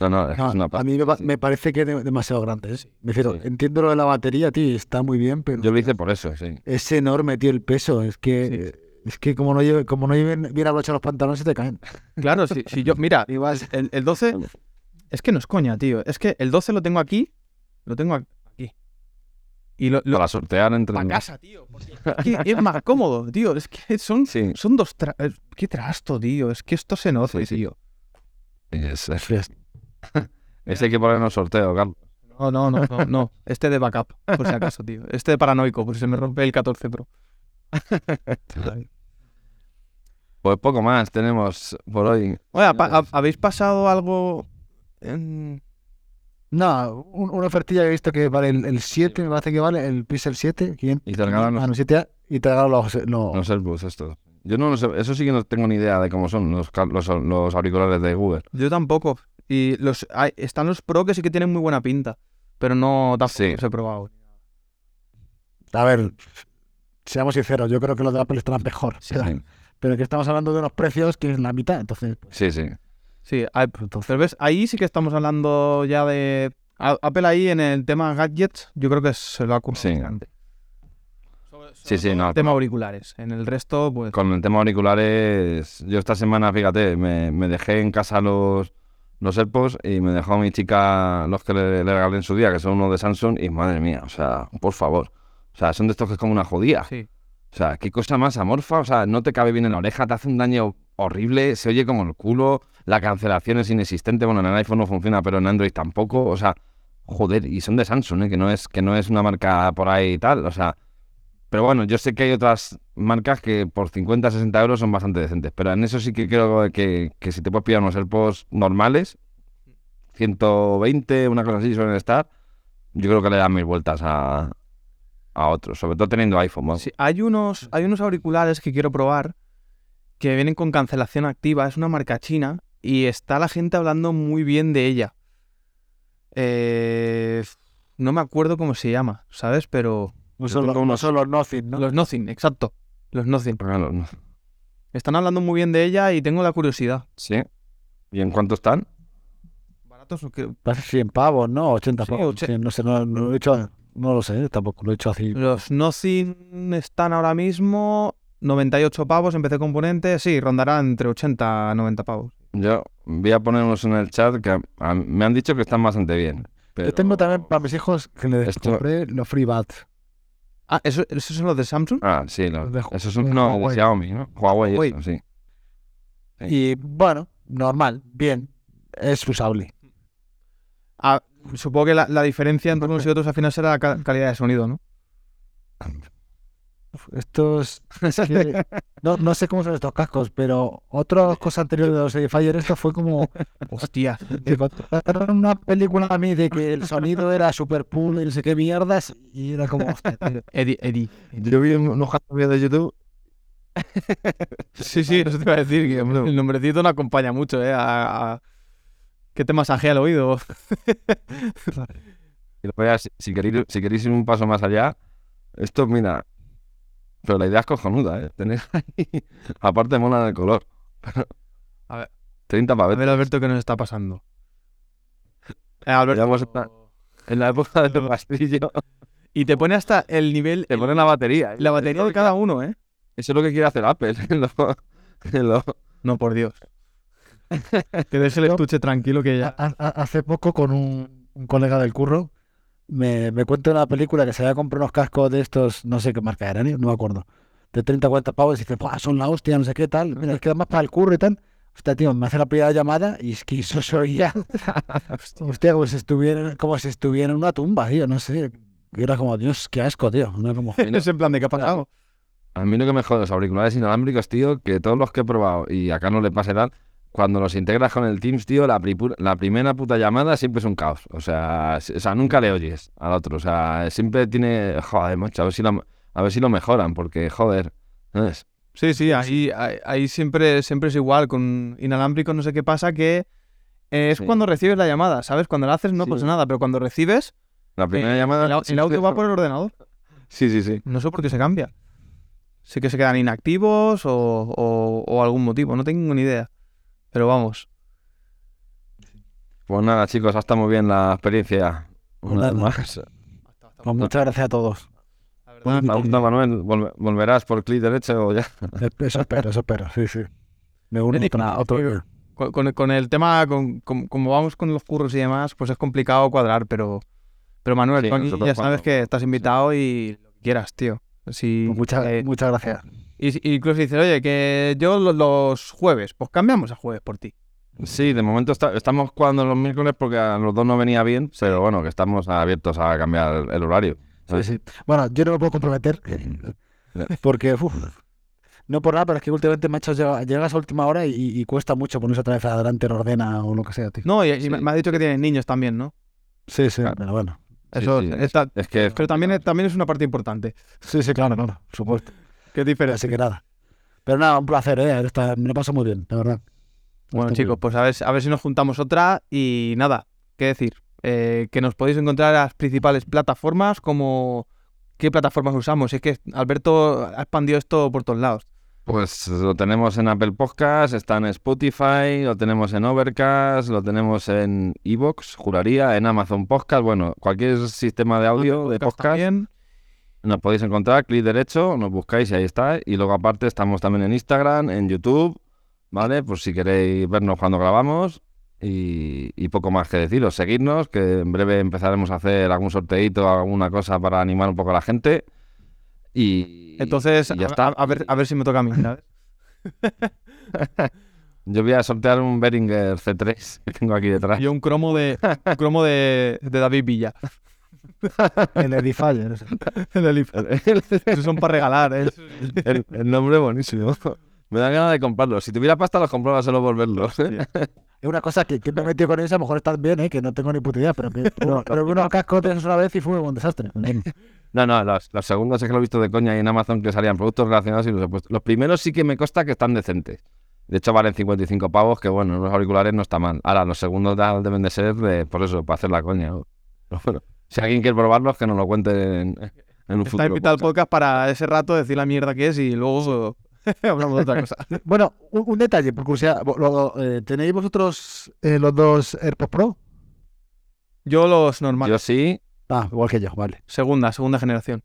No, no, es, No, una a mí me, pa- me parece que es de- demasiado grande. ¿eh? Me refiero, Sí. entiendo lo de la batería, tío, está muy bien, pero Yo lo hice por eso, sí. es enorme, tío, el peso. Es que, es que como no, lleve, como no lleven bien abrochados los pantalones, se te caen. Claro, si, si yo... Mira, el, el 12... Es que no es coña, tío. Es que el 12 lo tengo aquí, lo tengo aquí. Y lo, lo, Para sortear entre... para casa, tío. porque es, que es más cómodo, tío. Es que son, Sí, son dos... tra- eh, Qué trasto, tío. Es que esto se nota, Sí, sí. tío. es, es- ese hay que ponernos sorteo, Carlos. No, no, no, no, no. Este de backup, por si acaso, tío. Este de paranoico, por si se me rompe el 14 Pro. Pues poco más tenemos por hoy. Oye, ¿habéis pasado algo en- No, un- una ofertilla que he visto que vale el, el 7, me parece que vale el Pixel 7. ¿quién? Y te regalan los- Ah, no, 7A, y te regalan los, los- Los AirPods estos. Yo no lo sé, eso sí que no tengo ni idea de cómo son los, los, los auriculares de Google. Yo tampoco. Y los hay- están los Pro que sí que tienen muy buena pinta. Pero no tampoco Sí. los he probado. A ver, seamos sinceros, yo creo que los de Apple están mejor. Sí, pero, pero que estamos hablando de unos precios que es la mitad, entonces... pues, sí. sí. Sí, hay- entonces pero ves, ahí sí que estamos hablando ya de. A- Apple ahí en el tema gadgets, yo creo que se lo ha currado Sí. bastante. Sí, sí, no. tema auriculares. En el resto, pues. Con el tema auriculares, yo esta semana, fíjate, me, me dejé en casa los, los AirPods y me dejó mi chica los que le, le regalé en su día, que son unos de Samsung, y madre mía, o sea, por favor. O sea, son de estos que es como una jodía. Sí. O sea, qué cosa más amorfa. O sea, no te cabe bien en la oreja, te hace un daño horrible, se oye como el culo, la cancelación es inexistente. Bueno, en el iPhone no funciona, pero en Android tampoco. O sea, joder, y son de Samsung, ¿eh? que no es que no es una marca por ahí y tal. O sea, pero bueno, yo sé que hay otras marcas que por 50, 60 euros son bastante decentes. Pero en eso sí que creo que, que si te puedes pillar unos AirPods normales, 120, una cosa así suelen estar, yo creo que le dan mil vueltas a, a otros, sobre todo teniendo iPhone. vamos. Sí, hay unos, hay unos auriculares que quiero probar que vienen con cancelación activa. Es una marca china y está la gente hablando muy bien de ella. Eh, no me acuerdo cómo se llama, ¿sabes? Pero no yo son, los, no unos- son los Nothing, ¿no? los Nothing, exacto. Los Nothing. No- Están hablando muy bien de ella y tengo la curiosidad. Sí. ¿Y en cuánto están? Baratos, que- Parece 100 pavos, ¿no? 80 Sí, pavos. no sé, no, no lo he hecho, no lo sé, tampoco lo he hecho así. los Nothing están ahora mismo 98 pavos en PC Componentes. Sí, rondarán entre 80 a 90 pavos. Yo voy a poner unos en el chat que a- a- me han dicho que están bastante bien. Pero... Yo tengo también para mis hijos que les Esto- compré los FreeBuds. Ah, ¿eso- ¿esos son los de Samsung? Ah, sí, los- Los de esos son de no, de Huawei. Xiaomi, ¿no? Huawei, Huawei. eso, sí. Sí. Y bueno, normal, bien, es usable. Ah, supongo que la, la diferencia entre unos y otros al final será la ca- calidad de sonido, ¿no? Estos. es que no, no sé cómo son estos cascos, pero otra cosa anterior de los Edifier, esto fue como. Hostia. Contaron una película a mí de que el sonido era super pool y no sé qué mierdas, y era como. hostia. Eddie, Eddie. Yo vi unos vídeos de YouTube. Sí, sí, eso te iba a decir que el nombrecito no acompaña mucho, ¿eh? A, a- que te masajea el oído. Si, queréis, si queréis ir un paso más allá, esto, mira. Pero la idea es cojonuda, ¿eh? Tener ahí. Aparte, mola el color. A ver. 30 A ver, Alberto, ¿qué nos está pasando? Eh, Alberto. En la época del rastrillo, Y te pone hasta el nivel, te ponen la batería. ¿eh? la batería de cada uno, ¿eh? Eso es lo que quiere hacer Apple. en lo- en lo- No, por Dios. Que deje el No. estuche tranquilo que ya. Ha- ha- Hace poco con un, un colega del curro me, me cuenta una película que se había comprado unos cascos de estos, no sé qué marca eran, ¿eh? no me acuerdo, de 30 o 40 pavos y dice, "Buah, son la hostia, no sé qué tal, mira, es que además para el curro y tal. Hostia, tío, me hace la primera llamada y es que eso soy ya. Hostia, como si estuviera, como si estuviera en una tumba, tío, no sé. Era como, Dios, qué asco, tío. No, como, Es en plan de qué ha pasado. A mí lo que me jode los auriculares inalámbricos, tío, que todos los que he probado, y acá no le pase tal, cuando los integras con el Teams, tío, la, primera puta llamada siempre es un caos. O sea, o sea, nunca le oyes al otro. O sea, siempre tiene. Joder, macho, a ver si lo, a ver si lo mejoran, porque, joder. Sí, sí, ahí, ahí, siempre, siempre es igual. Con inalámbricos no sé qué pasa, que es Sí. cuando recibes la llamada, ¿sabes? Cuando la haces no Sí. pasa nada, pero cuando recibes, La primera eh, llamada. el, el audio va por el ordenador. Sí, sí, sí. No sé por qué se cambia. Sí que se quedan inactivos o, o- o algún motivo, no tengo ni idea. Pero vamos. Pues nada, chicos, ha estado muy bien la experiencia. Una vez nada. más. Pues muchas gracias a todos. La verdad, Pregunta, Manuel, ¿volve- ¿volverás por clic derecho o ya? Eso espero, eso espero, sí, sí. Me uno otro. con, con- con el tema, con, con- como vamos con los curros y demás, pues es complicado cuadrar, pero, pero Manuel, Sí, Tony, ya sabes cuando- que estás invitado y lo que quieras, tío. Si, Muchas, eh, muchas gracias. Y, y incluso dices, oye, que yo lo- los jueves, pues cambiamos a jueves por ti. Sí, de momento está- estamos jugando los miércoles porque a los dos no venía bien, pero bueno, que estamos abiertos a cambiar el, el horario. Sí, sí. Bueno, yo no me puedo comprometer porque, uf, no por nada, pero es que últimamente me ha hecho llegar, llegas a última hora y, y cuesta mucho ponerse otra vez adelante en ordena o lo que sea, tío. No, y, y Sí. me, me ha dicho que tienen niños también, ¿no? Sí, sí, Claro. pero bueno. Eso sí. está- Es que pero también, es- también es una parte importante. Sí, sí, claro, claro, por supuesto. Qué diferente. Así que nada. Pero nada, un placer, ¿eh? Está- me lo paso muy bien, de verdad. Bueno, Está chicos, pues a ver, a ver si nos juntamos otra y nada, qué decir. Eh, que nos podéis encontrar en las principales plataformas, como qué plataformas usamos. Es que Alberto ha expandido esto por todos lados. Pues lo tenemos en Apple Podcast, está en Spotify, lo tenemos en Overcast, lo tenemos en Evox, juraría, en Amazon Podcast, bueno, cualquier sistema de audio de podcast también. Nos podéis encontrar, clic derecho, nos buscáis y ahí está. Y luego aparte estamos también en Instagram, en YouTube, ¿vale? Por si queréis vernos cuando grabamos y, y poco más que deciros. Seguidnos, que en breve empezaremos a hacer algún sorteito, alguna cosa para animar un poco a la gente. Y Entonces, y ya a, está. a- ver, a ver si me toca a mí, ¿sabes? Yo voy a sortear un Behringer C3 que tengo aquí detrás. Yo un cromo de un cromo de, de David Villa. El Edifier. En el IFA. Esos son para regalar, ¿eh? el, el nombre buenísimo. Me da ganas de comprarlos. Si tuviera pasta, los compraba solo por verlos. ¿eh? Es una cosa que, que me he metido con eso, a lo mejor están bien, ¿eh? Que no tengo ni puta idea, pero, que, pero, pero unos esos una vez y fue un desastre. No, no, los, los segundos es que lo he visto de coña y en Amazon que salían productos relacionados y los he puesto. Los primeros sí que me consta que están decentes. De hecho, valen 55 pavos, que bueno, los auriculares no está mal. Ahora, los segundos deben de ser de, por eso, para hacer la coña. ¿no? Pero bueno, si alguien quiere probarlos, que nos lo cuente en, en un Está futuro. invitado al podcast. para ese rato decir la mierda que es y luego hablamos de otra cosa. Bueno, un, un detalle, por curiosidad. Lo- eh, ¿Tenéis vosotros eh, los dos AirPods Pro? Yo los normales. Yo sí, Ah, igual que yo, vale. Segunda, segunda generación.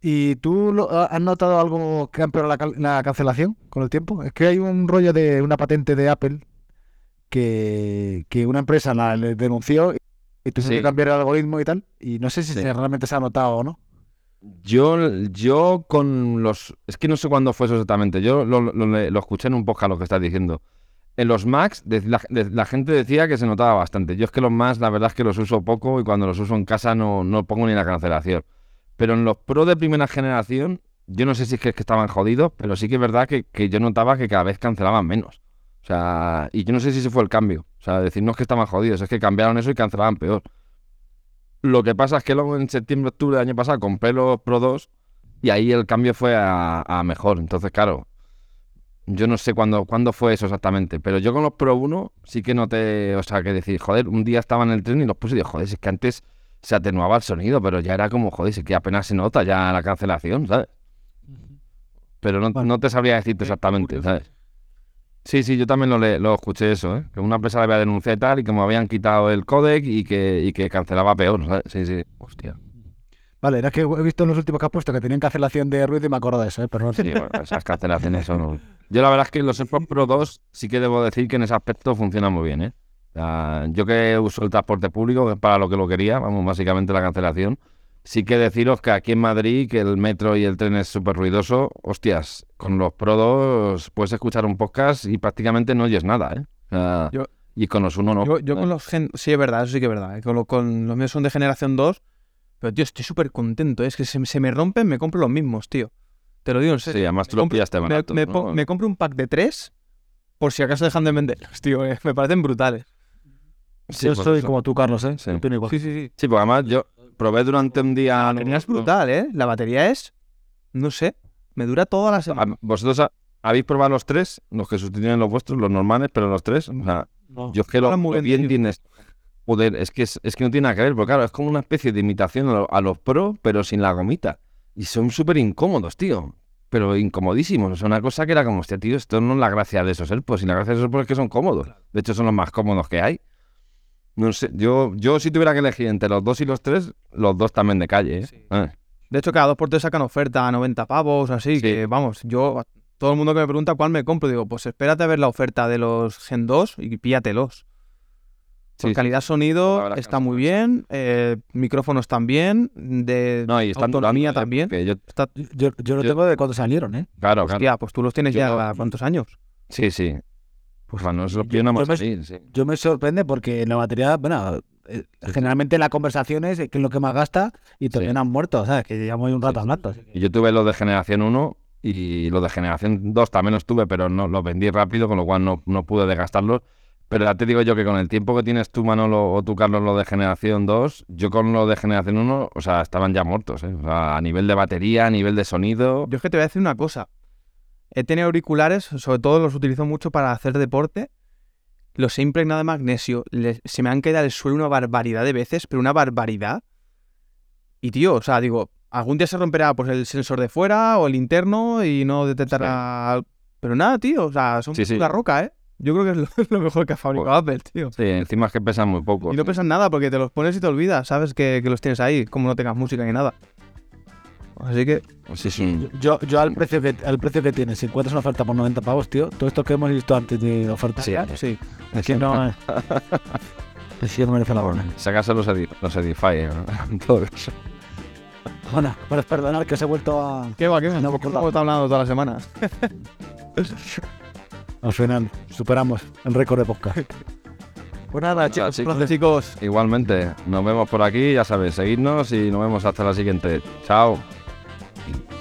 ¿Y tú lo- has notado algo que ha empeorado la, cancelación con el tiempo? Es que hay un rollo de una patente de Apple que, que una empresa la le denunció y tuvo Sí. que cambiar el algoritmo y tal. Y no sé si Sí. realmente se ha notado o no. Yo, yo con los... Es que no sé cuándo fue eso exactamente. Yo lo, lo- lo- lo escuché en un podcast lo que estás diciendo. En los Macs de- la, de- la gente decía que se notaba bastante. Yo es que los Macs la verdad es que los uso poco y cuando los uso en casa no, no pongo ni la cancelación. Pero en los Pro de primera generación, yo no sé si es que, es que estaban jodidos, pero sí que es verdad que, que yo notaba que cada vez cancelaban menos. O sea, y yo no sé si ese fue el cambio. O sea, decir no es que estaban jodidos, es que cambiaron eso y cancelaban peor. Lo que pasa es que luego en septiembre, octubre del año pasado compré los Pro 2 y ahí el cambio fue a, a mejor. Entonces, claro, yo no sé cuándo, cuándo fue eso exactamente, pero yo con los Pro 1 sí que noté, o sea, que decir, joder, un día estaba en el tren y los puse y digo, joder, es que antes se atenuaba el sonido, pero ya era como, joder, si es que apenas se nota ya la cancelación, ¿sabes? Pero no, Bueno. no te sabría decirte exactamente, curioso. ¿sabes? Sí, sí, yo también lo, le- lo escuché eso, ¿eh? Que una empresa le había denunciado y tal, y que me habían quitado el codec y que, y que cancelaba peor, ¿sabes? Sí, sí. Hostia. Vale, era que he visto en los últimos que has puesto que tenían cancelación de ruido y me acuerdo de eso, ¿eh? Pero no sé. Sí, bueno, esas cancelaciones son... Yo la verdad es que los AirPods Pro 2 sí que debo decir que en ese aspecto funcionan muy bien, ¿eh? O sea, yo que uso el transporte público, que es para lo que lo quería, vamos, básicamente la cancelación, sí que deciros que aquí en Madrid, que el metro y el tren es súper ruidoso, hostias, con los Pro 2 puedes escuchar un podcast y prácticamente no oyes nada, ¿eh? Yo- y con los uno no. Yo, yo con los gen... Sí, es verdad, eso sí que es verdad. eh, Con, lo- con los míos son de generación 2. Pero, tío, estoy súper contento. Es que se, se me rompen, me compro los mismos, tío. Te lo digo en Sí, serio. además tú Me lo compro- pillaste me, barato. me me compro un pack de 3 por si acaso dejan de venderlos, tío. eh, Me parecen brutales. Sí, yo pues soy eso. como tú, Carlos, ¿eh? Sí. Sí, sí, sí. Sí, porque además yo probé durante un día... La batería es brutal, ¿eh? La batería es... No sé. Me dura toda la semana. ¿Vosotros ha- habéis probado los tres? Los que sustituyen los vuestros, los normales, pero los tres. O sea, No. yo es que lo, bien, tienes. Joder, es que, es, es que no tiene nada que ver, porque claro, es como una especie de imitación a, lo- a los pro, pero sin la gomita. Y son súper incómodos, tío. Pero incomodísimos. O sea, una cosa que era como, hostia, tío, esto no es la gracia de esos AirPods. Y la gracia de esos AirPods es que son cómodos. De hecho, son los más cómodos que hay. No sé, yo, yo si tuviera que elegir entre los dos y los tres, los dos también de calle, ¿eh? Sí. Eh. De hecho, cada dos por tres sacan oferta a 90 pavos, así Sí. que vamos, yo, todo el mundo que me pregunta cuál me compro, digo, pues espérate a ver la oferta de los Gen 2 y píllatelos. Por Sí, sí. calidad sonido está muy bien, eh, micrófonos también, de No, y están autonomía durando, ¿eh? también. Yo- Está, Yo, yo lo Yo- tengo de cuando salieron, ¿eh? claro, claro. hostia, pues tú los tienes Yo- ya ¿a cuántos años. Sí, sí. Pues no es lo que no Yo más me- sí. Yo me sorprende porque la batería, bueno, eh, generalmente en las conversaciones es que es lo que más gasta y todavía Sí. no han muerto, ¿sabes? Que llevamos un rato hablando. Y yo tuve los de generación 1 y los de generación 2 también los tuve, pero no los vendí rápido, con lo cual no, no pude desgastarlos. Pero ya te digo yo que con el tiempo que tienes tú, Manolo, o tú, Carlos, los de generación 2, yo con los de generación 1, o sea, estaban ya muertos, ¿eh? O sea, a nivel de batería, a nivel de sonido. Yo es que te voy a decir una cosa. He tenido auriculares, sobre todo los utilizo mucho para hacer deporte. Los he impregnado de magnesio. se me han caído al suelo una barbaridad de veces, pero una barbaridad. Y tío, o sea, digo, algún día se romperá pues el sensor de fuera o el interno y no detectará. Pero nada, tío, o sea, son Sí, sí. la roca, ¿eh? Yo creo que es lo, lo mejor que ha fabricado Apple, tío. Sí, encima es que pesan muy poco. Y no pesan nada porque te los pones y te olvidas, ¿sabes? Que, que los tienes ahí, como no tengas música ni nada. Así que, Sí, un- Yo, yo al precio que al precio que tiene, si encuentras una oferta por 90 pavos, tío, todo esto que hemos visto antes de oferta, Sí, sí. es que no, es que no merece la pena. Si acaso los, edi- los Edifier, ¿no? En todo caso. Bueno, pues perdonar que os he vuelto a... ¿Qué va, qué va? No, ¿Por qué por hemos hablando todas las semanas? Al final, superamos el récord de podcast. Pues nada, chicos, chicos. placer. Chicos, Igualmente, nos vemos por aquí, ya sabes, seguidnos y nos vemos hasta la siguiente. Chao. you.